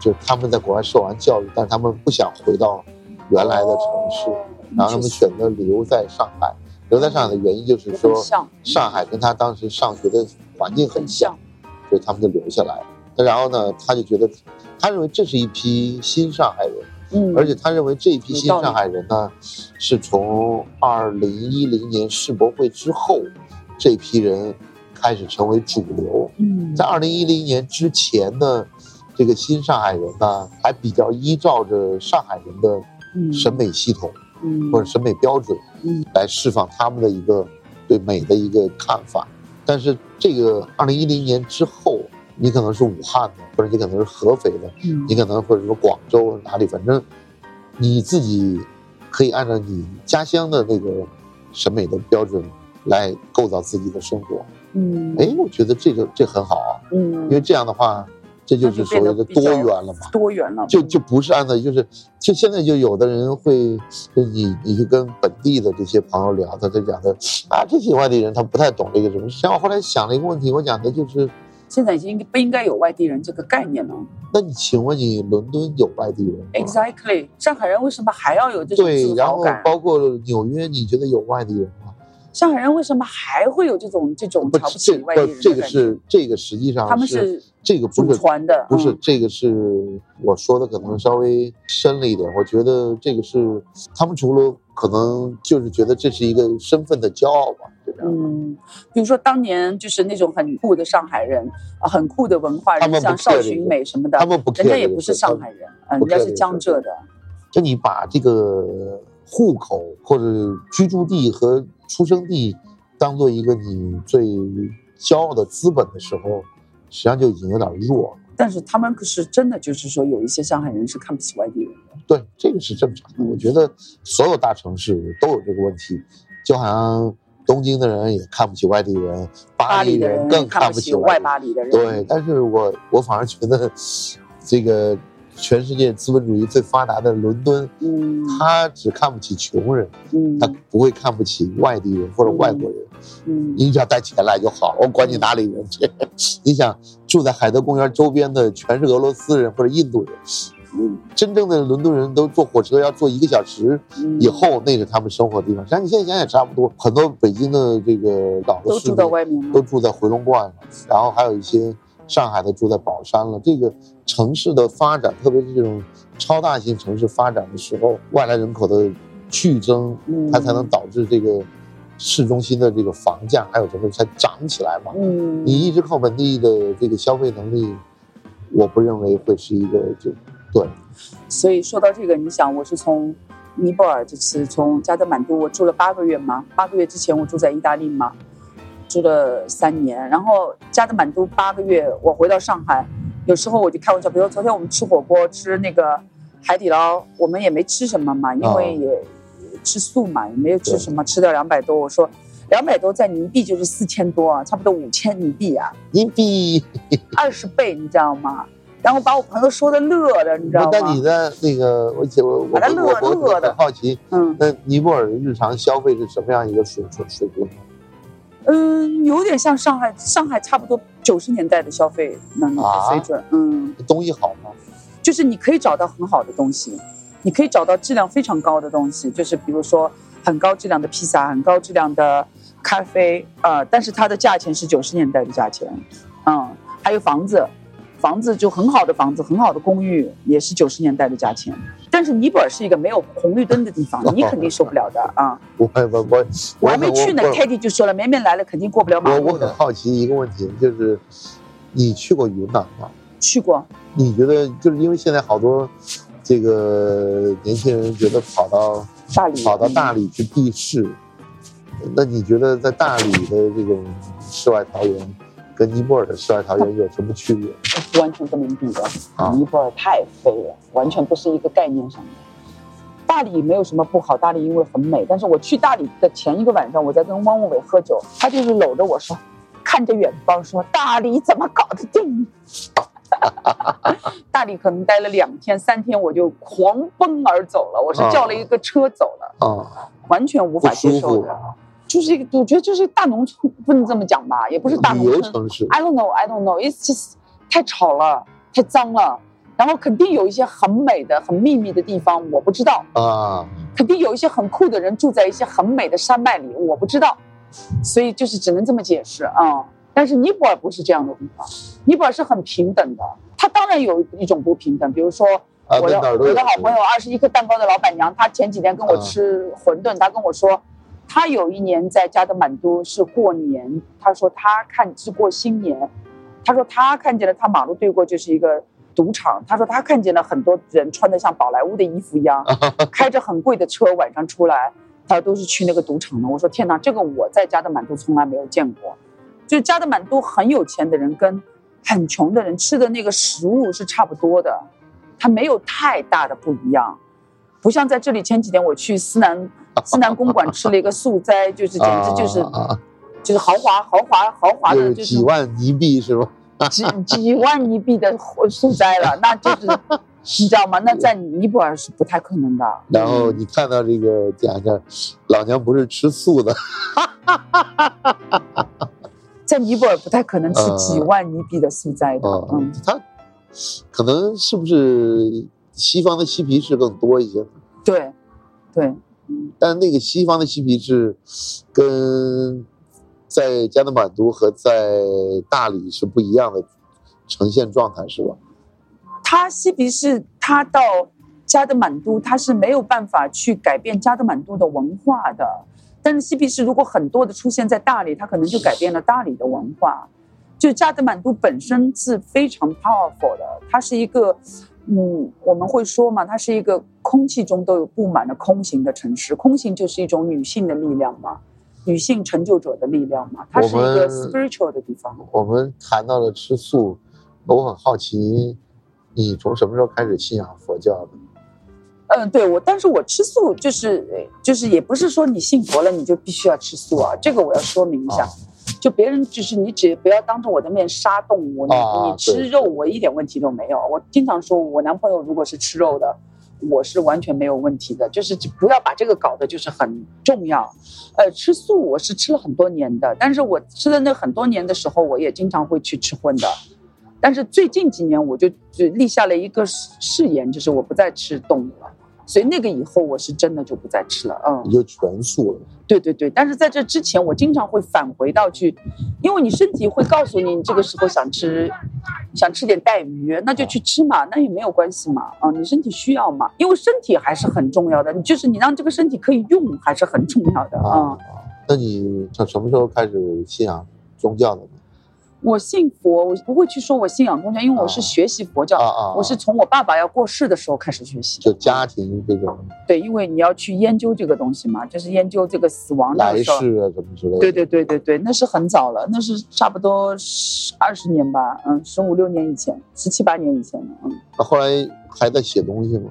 就他们在国外受完教育，但他们不想回到原来的城市，
哦
然后他们选择留在上海。留在上海的原因就是说上海跟他当时上学的环境很
很
像
像，，
所以他们就留下来然后呢，他就觉得，他认为这是一批新上海人，
嗯，
而且他认为这一批新上海人呢，是从二零一零年世博会之后，这批人开始成为主流。
嗯
在二零一零年之前呢，这个新上海人呢，还比较依照着上海人的
嗯
审美系统
嗯
或者审美标准
嗯。
来释放他们的一个对美的一个看法。但是这个二零一零年之后，你可能是武汉的，或者你可能是合肥的，
嗯。
你可能或者说广州哪里，反正你自己可以按照你家乡的那个审美的标准来构造自己的生活。
嗯。
哎，我觉得这个这很好啊，
嗯，
因为这样的话，这就是所谓的多元了嘛。
多元了，
就就不是按照就是，就现在就有的人会，就你你去跟本地的这些朋友聊，他就讲的啊，这些外地人他不太懂这个什么。实际上我后来想了一个问题，我讲的就是，
现在已经不应该有外地人这个概念了。
那你请问你伦敦有外地人
？Exactly，上海人为什么还要有这种
对，然后
自豪感？
包括纽约，你觉得有外地人吗？
上海人为什么还会有这种这种瞧不
这
起外地人
不这个？是这个实际上
他们是
这个不
祖
是
传的，
不是
嗯
这个是我说的可能稍微深了一点，我觉得这个是他们除了可能就是觉得这是一个身份的骄傲吧？
嗯，比如说当年就是那种很酷的上海人啊，很酷的文化人，像邵
个
美什么的，
他们不
人家也不是上海人，嗯，人家是江浙的，
就你把这个户口或者居住地和出生地当做一个你最骄傲的资本的时候，实际上就已经有点弱了。
但是他们可是真的就是说有一些上海人是看不起外地人的，
对，这个是正常的。我觉得所有大城市都有这个问题，就好像东京的人也看不起外地人，巴黎
的人
人更
看不起外巴黎的人，
对，但是我我反而觉得，这个全世界资本主义最发达的伦敦，
嗯
他只看不起穷人，
嗯
他不会看不起外地人或者外国人。
嗯
你只要带钱来就好了，我管你哪里人去。你想住在海德公园周边的全是俄罗斯人或者印度人，嗯真正的伦敦人都坐火车要坐一个小时
嗯
以后，那是他们生活的地方。实际上你现在想想也差不多，很多北京的这个老的
都住在外面
都，住在回龙观了，然后还有一些上海的住在宝山了。这个城市的发展，特别是这种超大型城市发展的时候，外来人口的剧增，
嗯
它才能导致这个市中心的这个房价还有什么才涨起来嘛。
嗯，
你一直靠本地的这个消费能力，我不认为会是一个就对。
所以说到这个，你想，我是从尼泊尔这次从加德满都，我住了八个月嘛，八个月之前我住在意大利嘛，住了三年，然后加德满都八个月，我回到上海，有时候我就开玩笑，比如说昨天我们吃火锅，吃那个海底捞，我们也没吃什么嘛，因为也吃素嘛，也没有吃什么，吃掉两百多，我说。两百多在尼币就是四千多啊，差不多五千尼币啊，
尼币
二十倍，你知道吗？然后把我朋友说的乐的，你知道吗？
那你的那个，我我我我我很好奇，
嗯，
那尼泊尔的日常消费是什么样一个水水水平？
嗯，有点像上海，上海差不多九十年代的消费能水准。嗯，
东西好吗？
就是你可以找到很好的东西，你可以找到质量非常高的东西，就是比如说很高质量的披萨，很高质量的咖啡，呃，但是它的价钱是九十年代的价钱，嗯，还有房子，房子就很好的房子，很好的公寓也是九十年代的价钱，但是尼泊尔是一个没有红绿灯的地方，你肯定受不了的啊！
我我我
我还没去呢
我
，Kitty 就说了，绵绵来了肯定过不了马路
我我很。好奇一个问题，就是你去过云南吗？
去过，
你觉得就是因为现在好多这个年轻人觉得跑到
大理，
跑到大理去避世，那你觉得在大理的这种世外桃源跟尼泊尔的世外桃源有什么区别
完全不能比的。
啊？
尼泊尔太飞了，完全不是一个概念上的。大理没有什么不好，大理因为很美。但是我去大理的前一个晚上，我在跟汪文伟喝酒，他就是搂着我说，看着远方说：“大理怎么搞得定？” 大理可能待了两天三天，我就狂奔而走了。我是叫了一个车走了，
啊，
完全无法接受的。就是一个，我觉得就是大农村，不能这么讲吧，也不是大农村。
城市
I don't know, I don't know. It's just 太吵了，太脏了。然后肯定有一些很美的、很秘密的地方，我不知道。
啊，
肯定有一些很酷的人住在一些很美的山脉里，我不知道。所以就是只能这么解释啊、但是尼泊尔不是这样的地方，尼泊尔是很平等的。它当然有一种不平等，比如说
啊，
我的我的好朋友二十一克蛋糕的老板娘，她前几天跟我吃馄饨，她跟我说，她有一年在加德满都是过年，他说他看是过新年，他说他看见了，他马路对过就是一个赌场，他说他看见了很多人穿的像宝莱坞的衣服一样，开着很贵的车晚上出来，他都是去那个赌场的。我说天哪，这个我在加德满都从来没有见过，就加德满都很有钱的人跟很穷的人吃的那个食物是差不多的。他没有太大的不一样，不像在这里前几天我去思南思南公馆吃了一个素斋，就是简直就是、就是豪华豪华豪华的，就是
几万尼币是吧？
几几万尼币的素斋了，那就是 你知道吗？那在尼泊尔是不太可能的。
然后你看到这个讲讲，老娘不是吃素的，
在尼泊尔不太可能吃
呃
几万尼币的素斋的，
啊
嗯，，
他可能是不是西方的嬉皮士更多一些？
对，对，嗯，
但那个西方的嬉皮士跟在加德满都和在大理是不一样的呈现状态，是吧？
他嬉皮士他到加德满都，他是没有办法去改变加德满都的文化的。但是嬉皮士如果很多的出现在大理，他可能就改变了大理的文化。就加德满都本身是非常 powerful 的，它是一个，嗯，我们会说嘛，它是一个空气中都有布满了空行的城市。空行就是一种女性的力量嘛，女性成就者的力量嘛，它是一个 spiritual 的地方。
我们谈到了吃素，我很好奇，你从什么时候开始信仰佛教的？
嗯，对我，但是我吃素就是呃就是也不是说你信佛了你就必须要吃素啊，这个我要说明一下。
啊
就别人就是你只不要当着我的面杀动物，你、
啊
你吃肉我一点问题都没有。我经常说，我男朋友如果是吃肉的，我是完全没有问题的，就是不要把这个搞得就是很重要。呃，吃素我是吃了很多年的，但是我吃的那很多年的时候，我也经常会去吃荤的。但是最近几年我就就立下了一个誓誓言，就是我不再吃动物了。所以那个以后我是真的就不再吃了，嗯。
你就全素了。
对对对，但是在这之前，我经常会返回到去，因为你身体会告诉你，你这个时候想吃，想吃点带鱼，那就去吃嘛，那也没有关系嘛，啊，你身体需要嘛，因为身体还是很重要的，你就是你让这个身体可以用，还是很重要的啊。
那你从什么时候开始信仰宗教的？
我信佛，我不会去说我信仰宗教，因为我是
啊
学习佛教，
啊啊，
我是从我爸爸要过世的时候开始学习。
就家庭这种
对，因为你要去研究这个东西嘛，就是研究这个死亡那
来。世啊什么之类的。
对对对对对，那是很早了，那是差不多十二十年吧，嗯，十五六年以前，十七八年以前了，嗯，
那后来还在写东西吗？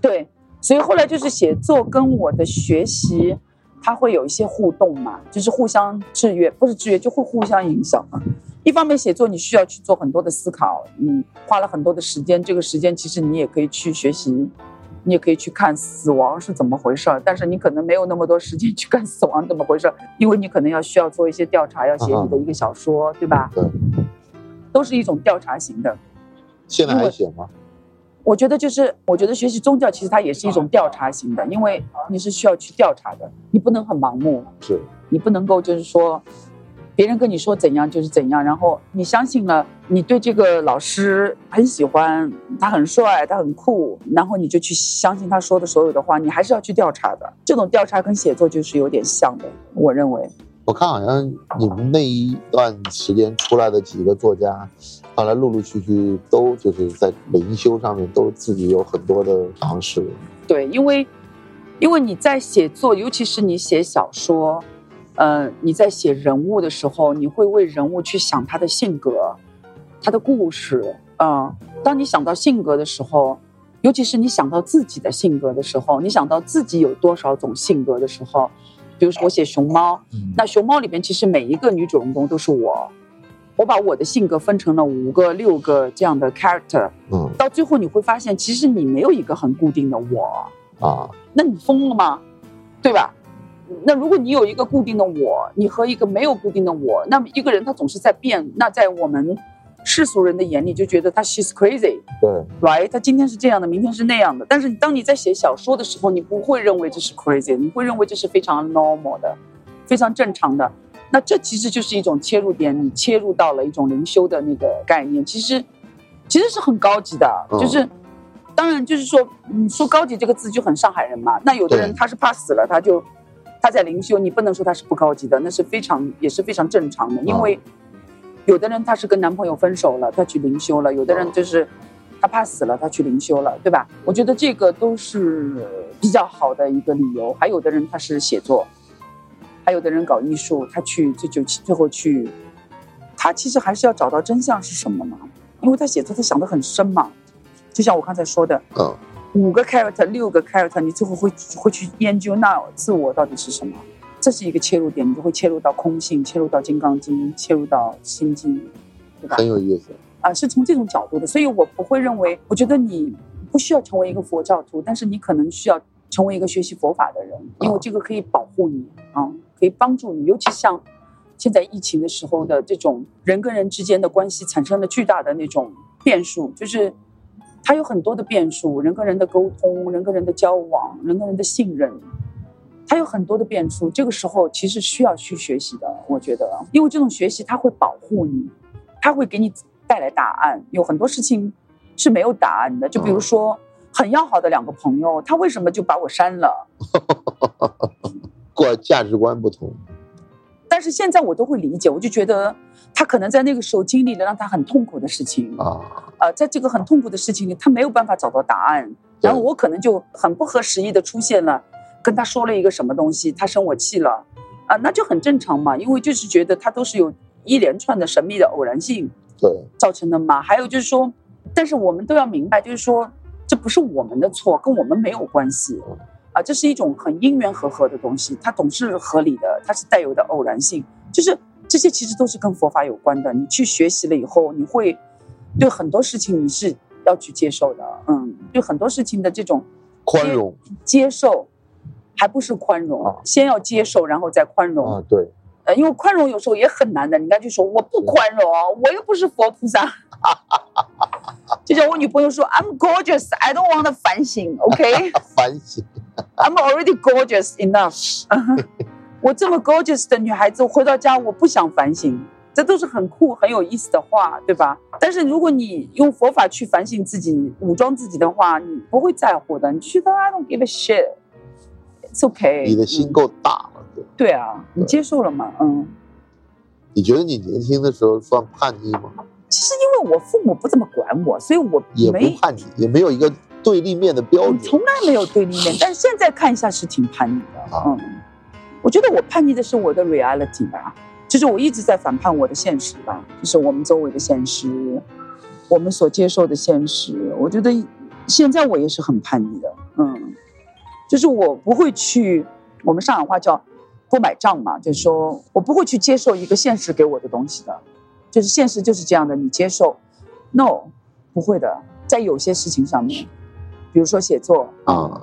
对，所以后来就是写作跟我的学习，它会有一些互动嘛，就是互相制约，不是制约，就会互相影响嘛。一方面写作你需要去做很多的思考，你花了很多的时间，这个时间其实你也可以去学习你也可以去看死亡是怎么回事儿，但是你可能没有那么多时间去看死亡怎么回事儿，因为你可能要需要做一些调查，要写你的一个小说，对吧？
对，
都是一种调查型的。
现在还写吗？
我觉得就是，我觉得学习宗教其实它也是一种调查型的，因为你是需要去调查的，你不能很盲目，
是，
你不能够就是说，别人跟你说怎样就是怎样，然后你相信了，你对这个老师很喜欢，他很帅，他很酷，然后你就去相信他说的所有的话，你还是要去调查的。这种调查跟写作就是有点像的，我认为。
我看好像你们那一段时间出来的几个作家，后来陆陆续续都就是在灵修上面都自己有很多的尝试。
对，因为因为你在写作，尤其是你写小说，呃，你在写人物的时候，你会为人物去想他的性格、他的故事啊、当你想到性格的时候，尤其是你想到自己的性格的时候，你想到自己有多少种性格的时候，比如说我写熊猫，
嗯
那熊猫里边其实每一个女主人公都是我，我把我的性格分成了五个、六个这样的 character，
嗯
到最后你会发现，其实你没有一个很固定的我。
啊，
那你疯了吗？对吧？那如果你有一个固定的我，你和一个没有固定的我，那么一个人他总是在变，那在我们世俗人的眼里就觉得他 she's crazy，
对，right？
他今天是这样的，明天是那样的。但是当你在写小说的时候，你不会认为这是 crazy，你会认为这是非常 normal 的，非常正常的。那这其实就是一种切入点，你切入到了一种灵修的那个概念，其实其实是很高级的，
嗯
就是。当然，就是说，你说高级这个字就很上海人嘛。那有的人他是怕死了，他就他在灵修，你不能说他是不高级的，那是非常也是非常正常的。因为有的人他是跟男朋友分手了，他去灵修了；有的人就是他怕死了，他去灵修了，对吧？我觉得这个都是比较好的一个理由。还有的人他是写作，还有的人搞艺术，他去最就最后去，他其实还是要找到真相是什么嘛？因为他写作他想得很深嘛。就像我刚才说的，
嗯
五个 character、六个 character，你最后会会去研究那自我到底是什么，这是一个切入点，你就会切入到空性，切入到金刚经，切入到心经，对吧？
很有意思。
啊，是从这种角度的，所以我不会认为，我觉得你不需要成为一个佛教徒，但是你可能需要成为一个学习佛法的人，因为这个可以保护你啊，可以帮助你，尤其像现在疫情的时候的这种人跟人之间的关系产生了巨大的那种变数，就是它有很多的变数，人跟人的沟通，人跟人的交往，人跟人的信任。它有很多的变数，这个时候其实需要去学习的，我觉得，因为这种学习它会保护你，它会给你带来答案。有很多事情是没有答案的，就比如说很要好的两个朋友，他为什么就把我删了？
过价值观不同，
但是现在我都会理解，我就觉得他可能在那个时候经历了让他很痛苦的事情，
啊，
呃，在这个很痛苦的事情里，他没有办法找到答案，然后我可能就很不合时宜的出现了，跟他说了一个什么东西，他生我气了，啊、那就很正常嘛，因为就是觉得他都是有一连串的神秘的偶然性
对，
造成的嘛。还有就是说，但是我们都要明白，就是说这不是我们的错，跟我们没有关系。啊，这是一种很因缘和合的东西，它总是合理的，它是带有的偶然性，就是这些其实都是跟佛法有关的。你去学习了以后，你会对很多事情你是要去接受的，嗯，对很多事情的这种
宽容
接受，还不是宽容，
啊
先要接受，然后再宽容。
啊，对，
呃，因为宽容有时候也很难的，人家就说我不宽容，我又不是佛菩萨。就像我女朋友说，I'm gorgeous, I don't want to 反省，OK？
反省，
I'm already gorgeous enough。我这么 gorgeous 的女孩子，回到家我不想反省，这都是很酷、很有意思的话，对吧？但是如果你用佛法去反省自己、武装自己的话，你不会在乎的，你觉得 I don't give a shit，it's okay。
你的心
嗯
够大了。对，
对啊，你接受了吗？嗯。
你觉得你年轻的时候算叛逆吗？
其实因为我父母不怎么管我，所以我
也不
没
叛逆，也没有一个对立面的标准。
从来没有对立面，但是现在看一下是挺叛逆的。
啊
嗯，我觉得我叛逆的是我的 reality 吧，就是我一直在反叛我的现实吧，就是我们周围的现实，我们所接受的现实。我觉得现在我也是很叛逆的，嗯，就是我不会去，我们上海话叫不买账嘛，就是说我不会去接受一个现实给我的东西的，就是现实就是这样的，你接受，no，不会的，在有些事情上面。比如说写作。
啊，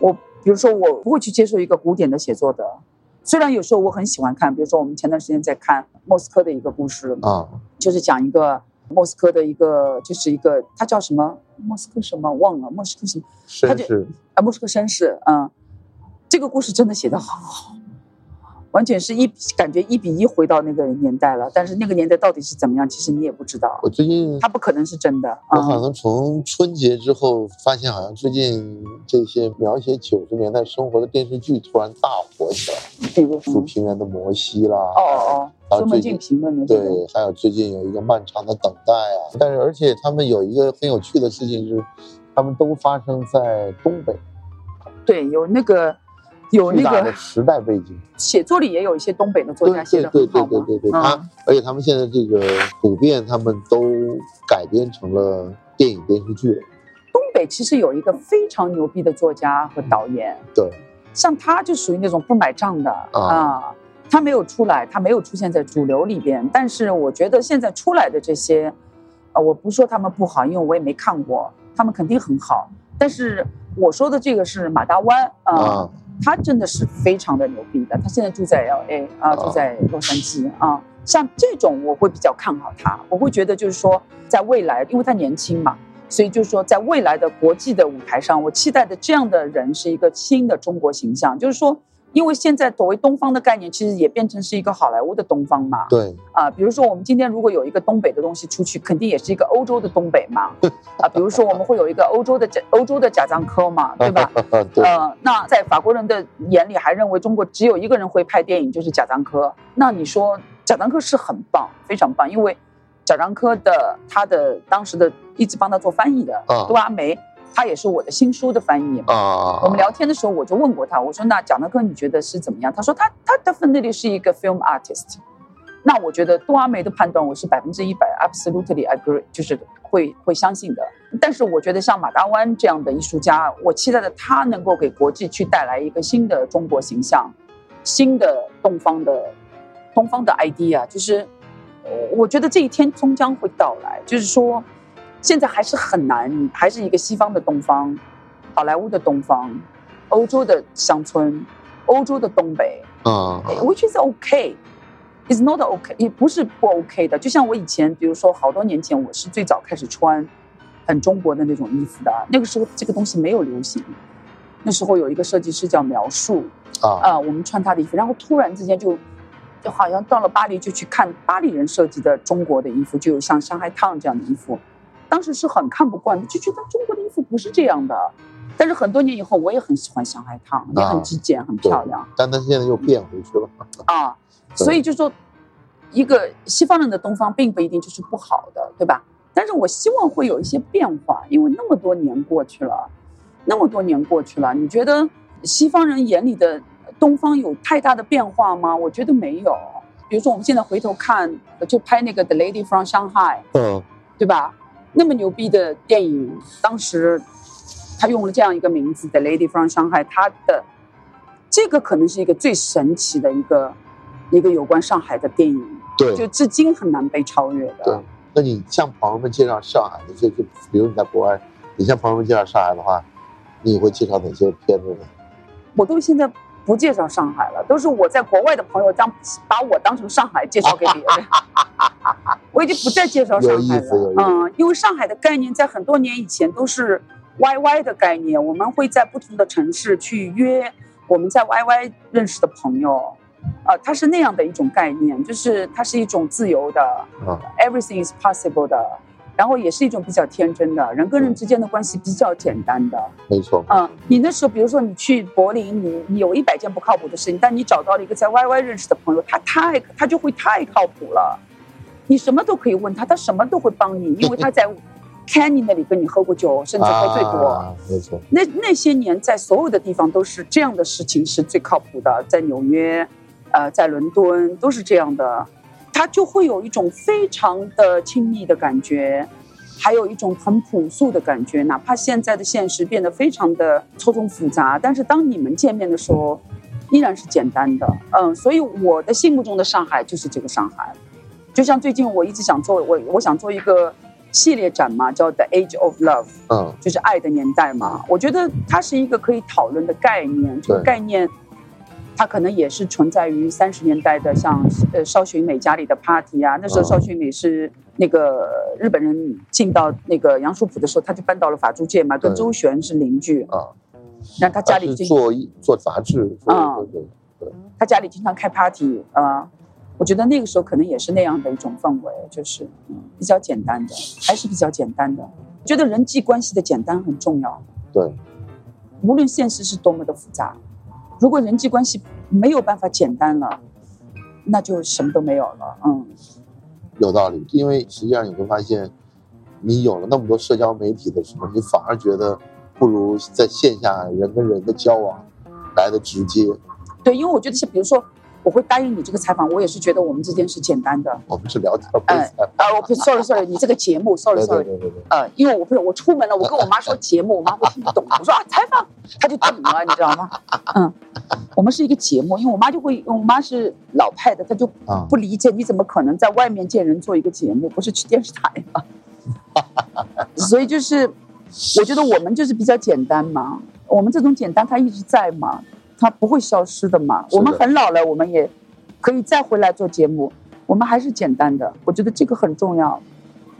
我比如说我不会去接受一个古典的写作的，虽然有时候我很喜欢看，比如说我们前段时间在看莫斯科的一个故事，
啊，
就是讲一个莫斯科的一个，就是一个他叫什么？莫斯科什么？忘了，莫斯科什么？他就
绅士
啊莫斯科绅士，嗯，这个故事真的写得好好。完全是一感觉一比一回到那个年代了，但是那个年代到底是怎么样，其实你也不知道，
我最近
它不可能是真的。
我好
嗯，
像从春节之后发现，好像最近这些描写九十年代生活的电视剧突然大火起来，
比如《
树平原的摩西》啦，
哦哦哦，
然后
孙文
最近
静评论的，
对，还有最近有一个漫长的等待啊，但是而且他们有一个很有趣的事情是，他们都发生在东北，
对，有那个有那个
时代背景。
写作里也有一些东北的作家写的
对对对对对对，他
嗯，
而且他们现在这个普遍他们都改编成了电影电视剧了。
东北其实有一个非常牛逼的作家和导演，
对，
像他就属于那种不买账的
啊
啊，他没有出来，他没有出现在主流里边。但是我觉得现在出来的这些，呃，我不说他们不好，因为我也没看过，他们肯定很好。但是我说的这个是马大湾啊，
啊，
他真的是非常的牛逼的。他现在住在 L A 啊，住在洛杉矶啊。像这种我会比较看好他，我会觉得就是说，在未来，因为他年轻嘛，所以就是说，在未来的国际的舞台上，我期待的这样的人是一个新的中国形象。就是说，因为现在所谓东方的概念，其实也变成是一个好莱坞的东方嘛。
对，
啊，比如说我们今天如果有一个东北的东西出去，肯定也是一个欧洲的东北嘛。啊，比如说我们会有一个欧洲的贾欧洲的贾樟柯嘛，对吧？
对，
呃，那在法国人的眼里还认为中国只有一个人会拍电影，就是贾樟柯。那你说贾樟柯是很棒，非常棒，因为贾樟柯的他的当时的一直帮他做翻译的
啊
杜阿梅，他也是我的新书的翻译。
啊，
我们聊天的时候，我就问过他，我说那贾樟柯你觉得是怎么样？他说他他 definitely 是一个 film artist。那我觉得杜阿梅的判断我是百分之一百 absolutely agree，就是会会相信的。但是我觉得像马大湾这样的艺术家，我期待的他能够给国际去带来一个新的中国形象，新的东方的东方的 idea，就是呃我觉得这一天终将会到来。就是说，现在还是很难，还是一个西方的东方，好莱坞的东方，欧洲的乡村，欧洲的东北。
啊
，which is okay。It's not okay，也不是不 OK 的。就像我以前，比如说好多年前，我是最早开始穿很中国的那种衣服的。那个时候这个东西没有流行，那时候有一个设计师叫苗树
啊，
啊、我们穿他的衣服，然后突然之间就就好像到了巴黎，就去看巴黎人设计的中国的衣服，就有像上海烫这样的衣服。当时是很看不惯的，就觉得中国的衣服不是这样的。但是很多年以后，我也很喜欢上海烫，也很
啊
极简，很漂亮。
但他现在又变回去了。
啊，所以就说，一个西方人的东方并不一定就是不好的，对吧？但是我希望会有一些变化，因为那么多年过去了，那么多年过去了，你觉得西方人眼里的东方有太大的变化吗？我觉得没有。比如说我们现在回头看，就拍那个《The Lady from Shanghai》，
嗯，
对吧？那么牛逼的电影，当时他用了这样一个名字，《The Lady from Shanghai》，他的这个可能是一个最神奇的一个一个有关上海的电影，
对就
至今很难被超越的
对
的。。
那你向朋友们介绍上海的，就就比如你在国外，你向朋友们介绍上海的话，你会介绍哪些片子呢？
我都现在不介绍上海了，都是我在国外的朋友当把我当成上海介绍给别人。我已经不再介绍上海了。嗯，因为上海的概念在很多年以前都是 YY 的概念，我们会在不同的城市去约我们在 YY 认识的朋友，呃，它是那样的一种概念，就是它是一种自由的。
啊
，everything is possible 的，然后也是一种比较天真的，人跟人之间的关系比较简单的，
没错，
嗯，你那时候，比如说你去柏林，你你有一百件不靠谱的事情，但你找到了一个在 YY 认识的朋友，他太他就会太靠谱了，你什么都可以问他，他什么都会帮你，因为他在 Kenny 那里跟你喝过酒，甚至喝最多。
啊，没错，
那那些年在所有的地方都是这样的事情是最靠谱的，在纽约，呃，在伦敦都是这样的，他就会有一种非常的亲密的感觉，还有一种很朴素的感觉。哪怕现在的现实变得非常的错综复杂，但是当你们见面的时候，依然是简单的。嗯，所以我的心目中的上海就是这个上海。就像最近我一直想做，我我想做一个系列展嘛，叫 The Age of Love，
嗯
就是爱的年代嘛。我觉得它是一个可以讨论的概念，这个概念。它可能也是存在于三十年代的，像呃邵洵美家里的 party 啊，那时候
嗯
邵洵美是那个日本人进到那个杨树浦的时候，他就搬到了法租界嘛，跟周璇是邻居，
啊，
那他家里
做一做杂志，做
嗯。
对对
他家里经常开 party 啊、呃，我觉得那个时候可能也是那样的一种氛围，就是嗯比较简单的，还是比较简单的。觉得人际关系的简单很重要，
对，
无论现实是多么的复杂，如果人际关系没有办法简单了，那就什么都没有了。嗯，
有道理。因为实际上你会发现，你有了那么多社交媒体的时候，你反而觉得不如在线下人跟人的交往来的直接。
对，因为我觉得是，比如说我会答应你这个采访，我也是觉得我们之间是简单的。
我们是聊天，不是
哎
采访。
啊，我不，sorry sorry，你这个节目 sorry sorry，呃，因为我不是我出门了，我跟我妈说节目，我妈会听不懂。我说啊采访，她就懂了，你知道吗？嗯，我们是一个节目，因为我妈就会，我妈是老派的，她就
啊
不理解你怎么可能在外面见人做一个节目，不是去电视台吗？所以就是，我觉得我们就是比较简单嘛，我们这种简单它一直在嘛，它不会消失的嘛。
的
我们很老了，我们也可以再回来做节目，我们还是简单的，我觉得这个很重要。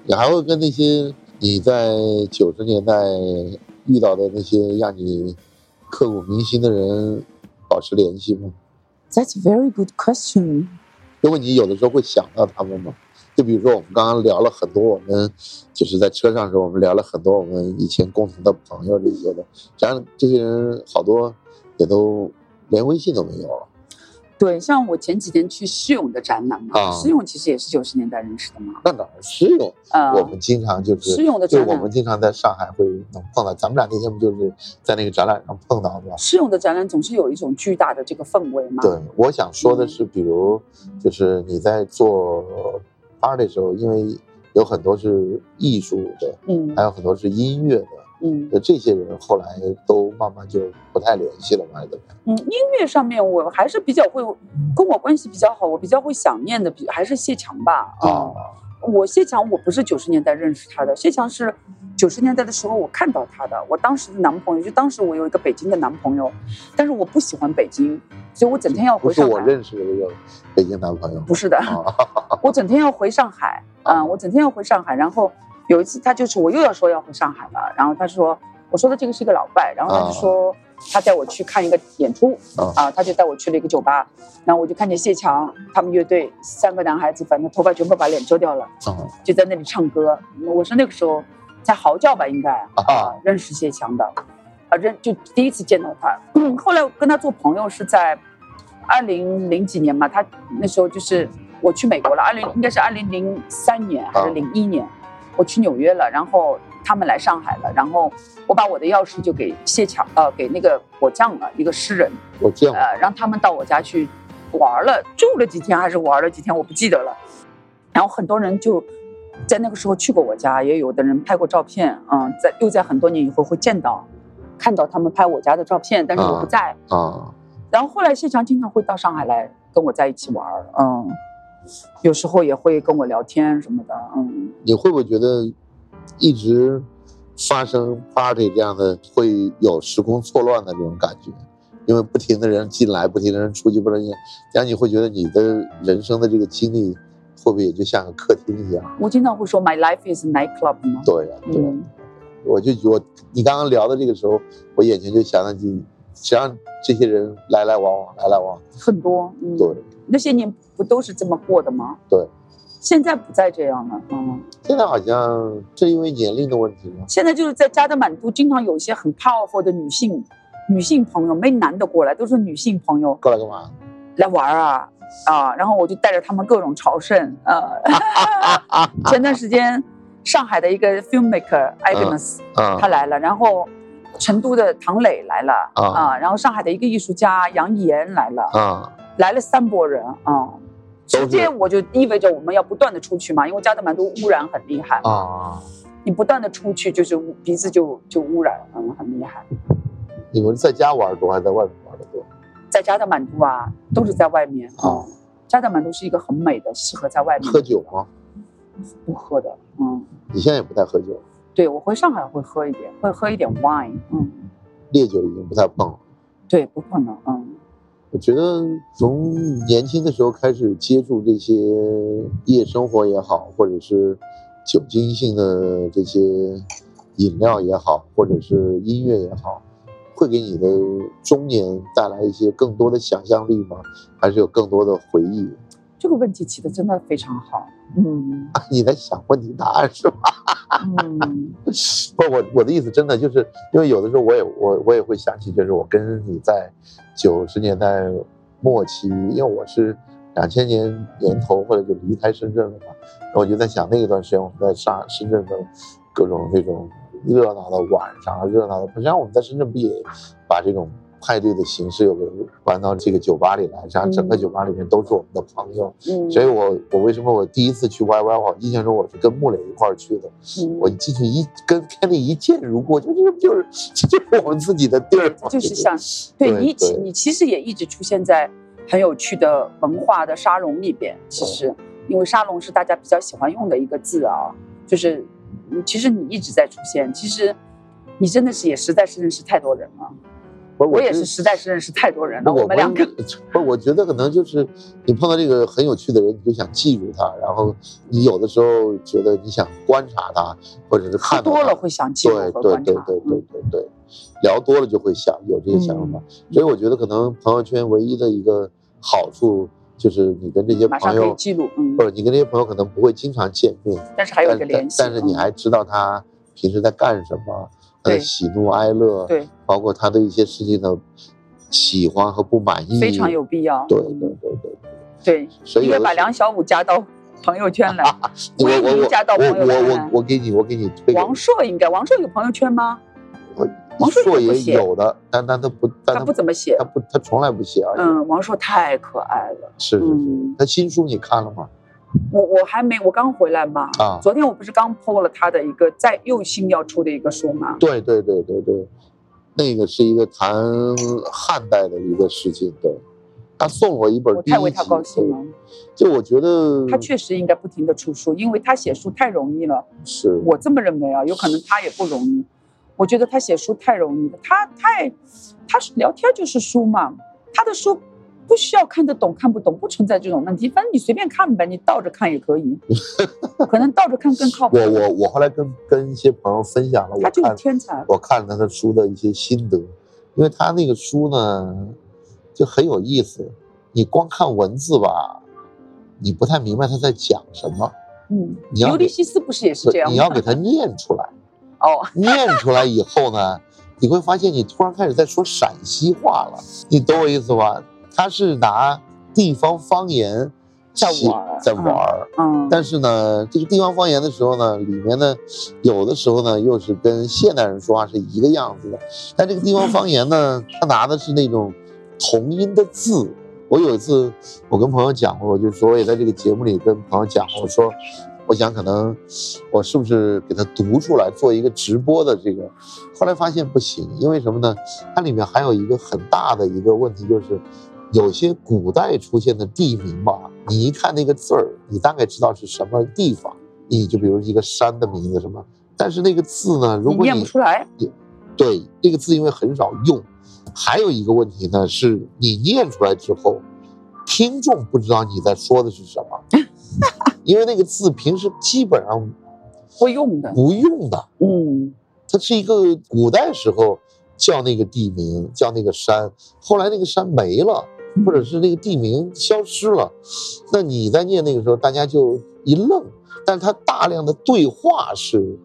你还会跟那些你在九十年代遇到的那些让你刻骨铭心的人保持联系吗
？That's a very good question.
因为你有的时候会想到他们吗？就比如说我们刚刚聊了很多，我们就是在车上的时候，我们聊了很多我们以前共同的朋友这些的，然后这些人好多也都连微信都没有了。
对，像我前几天去施勇的展览嘛，
啊
施勇其实也是九十年代认识的嘛。
那哪儿是有？
呃，
我们经常就是
施勇的展览，
我们经常在上海会能碰到，咱们俩那天不就是在那个展览上碰到的吗？
施勇的展览总是有一种巨大的这个氛围嘛。
对，我想说的是，比如就是你在做 party 的时候，因为有很多是艺术的，
嗯
还有很多是音乐的，
嗯
那这些人后来都慢慢就不太联系了嘛，还是怎么样？
嗯，音乐上面我还是比较会，跟我关系比较好，我比较会想念的，比还是谢强吧。
啊
嗯，我谢强我不是九十年代认识他的，谢强是九十年代的时候我看到他的，我当时的男朋友就当时我有一个北京的男朋友，但是我不喜欢北京，所以我整天要回
不是我。认识的那个北京男朋友
不是的，
啊，
我整天要回上海，嗯，我整天要回上海。然后有一次，他就是我又要说要回上海了，然后他说，我说的这个是一个老外，然后他就说他带我去看一个演出，
啊
啊，他就带我去了一个酒吧，然后我就看见谢强他们乐队三个男孩子，反正头发全部把脸遮掉了，
啊
就在那里唱歌。我是那个时候在嚎叫吧，应该啊，认识谢强的，啊，认就第一次见到他。嗯，后来我跟他做朋友是在二零零几年嘛，他那时候就是我去美国了，二零应该是二零零三年还是零一年，我去纽约了，然后他们来上海了，然后我把我的钥匙就给谢强，呃，给那个果酱了，一个诗人，
果酱，
呃，让他们到我家去玩了，住了几天还是玩了几天，我不记得了。然后很多人就在那个时候去过我家，也有的人拍过照片，嗯，在又在很多年以后会见到，看到他们拍我家的照片，但是我不在。
啊，
然后后来谢强经常会到上海来跟我在一起玩，嗯，有时候也会跟我聊天什么的，嗯，
你会不会觉得一直发生 party 这样的会有时空错乱的这种感觉？因为不停的人进来，不停的人出去，不停地，这样你会觉得你的人生的这个经历会不会也就像个客厅一样？
我经常会说 My life is nightclub 吗，
对呀、对啊、
嗯，
我就我你刚刚聊的这个时候，我眼前就想到你，实际上这些人来来往往，来来往往，
很多，嗯，
对，
那些年不都是这么过的吗？
对，
现在不再这样了，嗯。
现在好像是因为年龄的问题吗？
现在就是在加德满都，经常有一些很 powerful 的女性女性朋友，没男的过来，都是女性朋友
过来干嘛？
来玩啊啊！然后我就带着他们各种朝圣。呃，前段时间上海的一个 filmmaker Agnes、
啊
他来了，然后成都的唐磊来了
啊
啊，然后上海的一个艺术家杨岩来了，
啊
来了三拨人啊。直接我就意味着我们要不断的出去嘛，因为加德满都污染很厉害，
啊！
你不断的出去就是鼻子就就污染，嗯，很厉害。
你们在家玩多还是在外面玩的多？
在加德满都啊，都是在外面啊。
哦
加德满都是一个很美的，适合在外面
喝酒吗？
不喝的，嗯，
你现在也不太喝酒，
对我回上海会喝一点，会喝一点 wine，嗯，
烈酒已经不太碰了。
对，不可能，嗯。
我觉得从年轻的时候开始接触这些夜生活也好，或者是酒精性的这些饮料也好，或者是音乐也好，会给你的中年带来一些更多的想象力吗？还是有更多的回忆？
这个问题起的真的非常好，嗯，
你在想问题答案是吧？
嗯，
不是我我的意思，真的就是因为有的时候我也我我也会想起，就是我跟你在九十年代末期，因为我是两千年年头或者就离开深圳了嘛，我就在想那一段时间我们在上深圳的各种这种热闹的晚上，热闹的，实际上我们在深圳不也把这种。派对的形式又给搬到这个酒吧里来，然后整个酒吧里面都是我们的朋友，
嗯，
所以我我为什么我第一次去 Y Y 我印象中我是跟穆磊一块儿去的，
嗯
我进去一跟 Kenny 一见如故，就就是就是就是我们自己的地儿，
就是像 对
对对
你其实也一直出现在很有趣的文化的沙龙里边。其实，因为沙龙是大家比较喜欢用的一个字啊，就是嗯其实你一直在出现。其实你真的是也实在是认识太多人了。
不
我也是实在是认识太多人了。
我
我们两个
不是，我觉得可能就是你碰到这个很有趣的人，你就想记住他，然后你有的时候觉得你想观察他，或者是
喝
看
多了会想记录
对对
和观察。
对对对
嗯
对对，聊多了就会想有这个想法，所以我觉得可能朋友圈唯一的一个好处就是你跟这些朋友，
记录，嗯
或，者你跟这些朋友可能不会经常见面，
但是还有一个联系。
但但是你
嗯
还知道他平时在干什么，他的喜怒哀乐，
对
包括他的一些事情的喜欢和不满意，
非常有必要。
对
嗯
对对对。
对，
所以
把梁小武加到 朋友圈来。
我
魏
我我
加到
我
朋友圈
我我我给你我给你推
王朔应该，王朔有朋友圈吗？
我
王朔
朔也有的，但但他不，但
他不怎么写
他。不他从来不写而已。
嗯，王朔太可爱了。
是是是
嗯，
他新书你看了吗？
我我还没，我刚回来嘛。
啊
昨天我不是刚 PO 了他的一个在又新要出的一个书吗？
对对对对对，那个是一个谈汉代的一个事情，对。他送我一本
我太为他高兴了。
就我觉得
他确实应该不停的出书，因为他写书太容易了。
是
我这么认为啊，有可能他也不容易。我觉得他写书太容易了，他太，他是聊天就是书嘛，他的书不需要看得懂看不懂，不存在这种问题，反正你随便看呗，你倒着看也可以，可能倒着看更靠谱。
我我我后来跟跟一些朋友分享了我
他就是天才，
我看了他的书的一些心得，因为他那个书呢就很有意思，你光看文字吧，你不太明白他在讲什么，
嗯，
你要
尤利西斯不是也是这样吗？
你要给他念出来，
哦，
念出来以后呢，你会发现你突然开始在说陕西话了，你懂我意思吧？他是拿地方方言
在玩
在玩儿。
嗯，
但是呢，这个地方方言的时候呢，里面呢，有的时候呢，又是跟现代人说话是一个样子的。但这个地方方言呢，他拿的是那种同音的字。我有一次，我跟朋友讲过，我就说我也在这个节目里跟朋友讲过，我说，我想可能我是不是给他读出来，做一个直播的这个。后来发现不行，因为什么呢？它里面还有一个很大的一个问题，就是有些古代出现的地名吧，你一看那个字儿，你大概知道是什么地方。你就比如一个山的名字什么，但是那个字呢，如果你念
不出来，
对这个字因为很少用，还有一个问题呢，是你念出来之后，听众不知道你在说的是什么，因为那个字平时基本上
不用的，
不用的。
嗯，
它是一个古代时候叫那个地名，叫那个山，后来那个山没了，或者是那个地名消失了，那你在念那个时候，大家就一愣。但是它大量的对话是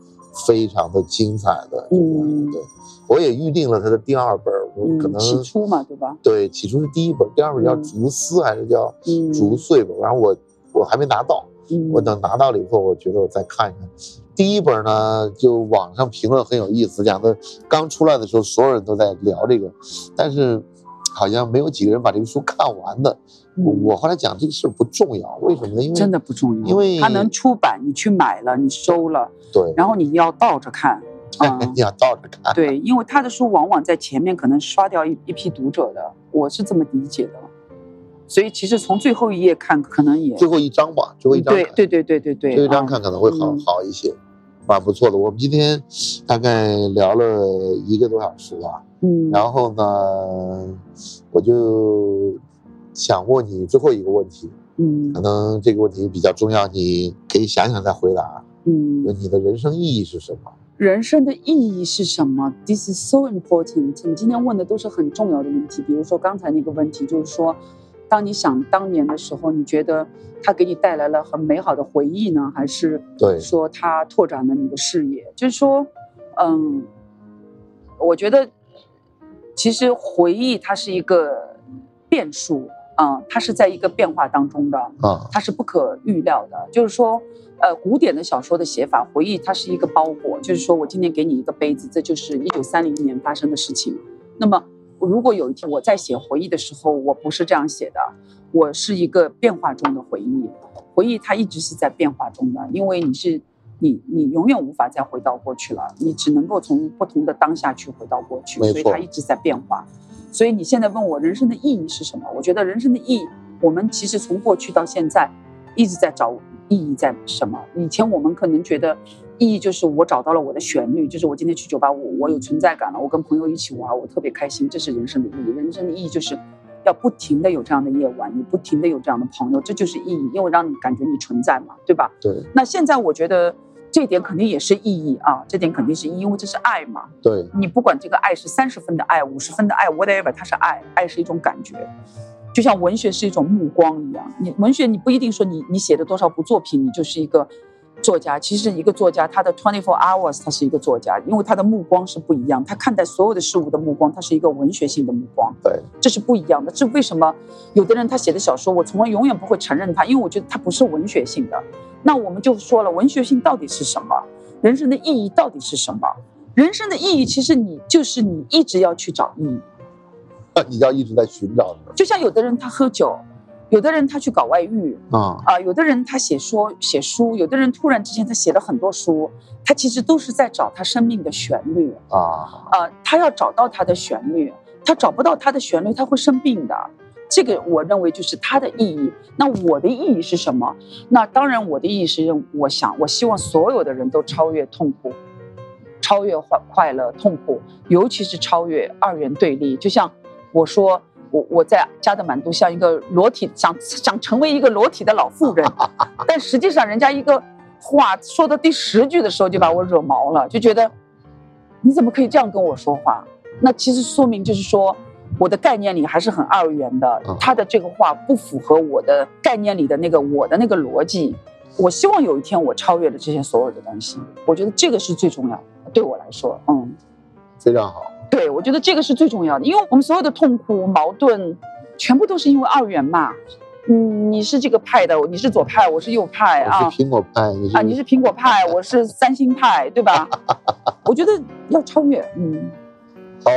非常的精彩的，
嗯
对，我也预定了他的第二本，我可
嗯，
能、
起初嘛，对吧？
对起初是第一本，第二本叫
嗯
竹丝还是叫
嗯，
竹穗吧，然后我我还没拿到，
嗯，
我等拿到了以后，我觉得我再看一看。第一本呢，就网上评论很有意思，讲的刚出来的时候，所有人都在聊这个，但是好像没有几个人把这个书看完的。我
嗯
我后来讲这个事儿不重要，为什么呢？因为
真的不重要，
因为
它能出版，你去买了，你收了，
对，
然后你要倒着看，嗯
你要倒着看。
对，因为他的书往往在前面可能刷掉一一批读者的，我是这么理解的。所以其实从最后一页看，可能也
最后一章吧，最后一章看，
对对对对对对，
最后一章
啊
看可能会好
嗯
好一些，蛮不错的。我们今天大概聊了一个多小时吧，
嗯，
然后呢，我就想问你最后一个问题，
嗯
可能这个问题比较重要，你可以想想再回答。
嗯
就，你的人生意义是什么？
人生的意义是什么？This is so important。你今天问的都是很重要的问题，比如说刚才那个问题，就是说，当你想当年的时候，你觉得它给你带来了很美好的回忆呢，还是
对
说它拓展了你的视野？就是说，嗯，我觉得其实回忆它是一个变数，嗯，它是在一个变化当中的，
啊，
它是不可预料的。就是说，呃，古典的小说的写法，回忆它是一个包裹，就是说我今天给你一个杯子，这就是一九三零年发生的事情。那么，如果有一天我在写回忆的时候，我不是这样写的，我是一个变化中的回忆。回忆它一直是在变化中的，因为你是你你永远无法再回到过去了，你只能够从不同的当下去回到过去，所以它一直在变化。所以你现在问我人生的意义是什么？我觉得人生的意义，我们其实从过去到现在一直在找意义在什么。以前我们可能觉得意义就是我找到了我的旋律，就是我今天去九八五，我有存在感了，我跟朋友一起玩，我特别开心，这是人生的意义。人生的意义就是要不停的有这样的夜晚，你不停的有这样的朋友，这就是意义，因为让你感觉你存在嘛，对吧？
对
那现在我觉得这点肯定也是意义啊，这点肯定是意义，因为这是爱嘛。
对
你不管这个爱是三十分的爱、五十分的爱，whatever，它是爱，爱是一种感觉，就像文学是一种目光一样。你文学你不一定说你你写的多少部作品，你就是一个作家。其实一个作家他的 twenty four hours 他是一个作家，因为他的目光是不一样，他看待所有的事物的目光，他是一个文学性的目光。
对
这是不一样的。这为什么有的人他写的小说，我从来永远不会承认他，因为我觉得他不是文学性的。那我们就说了，文学性到底是什么？人生的意义到底是什么？人生的意义其实你就是你一直要去找意义。
你要一直在寻找
就像有的人他喝酒，有的人他去搞外遇
啊，
啊、有的人他写说写书，有的人突然之间他写了很多书，他其实都是在找他生命的旋律。
啊，
呃，他要找到他的旋律，他找不到他的旋律，他会生病的。这个我认为就是它的意义。那我的意义是什么？那当然，我的意义是，我想，我希望所有的人都超越痛苦，超越快快乐、痛苦，尤其是超越二元对立。就像我说，我我在加德满都像一个裸体，想想成为一个裸体的老妇人，但实际上人家一个话说到第十句的时候就把我惹毛了，就觉得你怎么可以这样跟我说话？那其实说明就是说，我的概念里还是很二元的
嗯，
他的这个话不符合我的概念里的那个我的那个逻辑。我希望有一天我超越了这些所有的东西，我觉得这个是最重要的，对我来说，嗯，
非常好。
对我觉得这个是最重要的，因为我们所有的痛苦、矛盾，全部都是因为二元嘛。嗯，你是这个派的，你是左派，我是右派啊。
我是苹果派，你是
啊，你是苹果派，我是三星派，对吧？我觉得要超越，嗯，
好，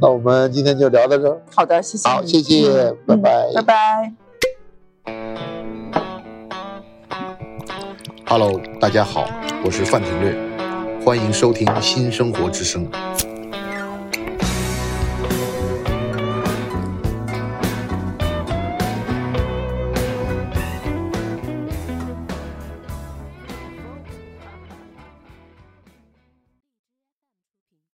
那我们今天就聊到这儿。
好的，谢谢，
好谢谢拜拜
拜拜。
Hello，大家好，我是范廷略，欢迎收听新生活之声。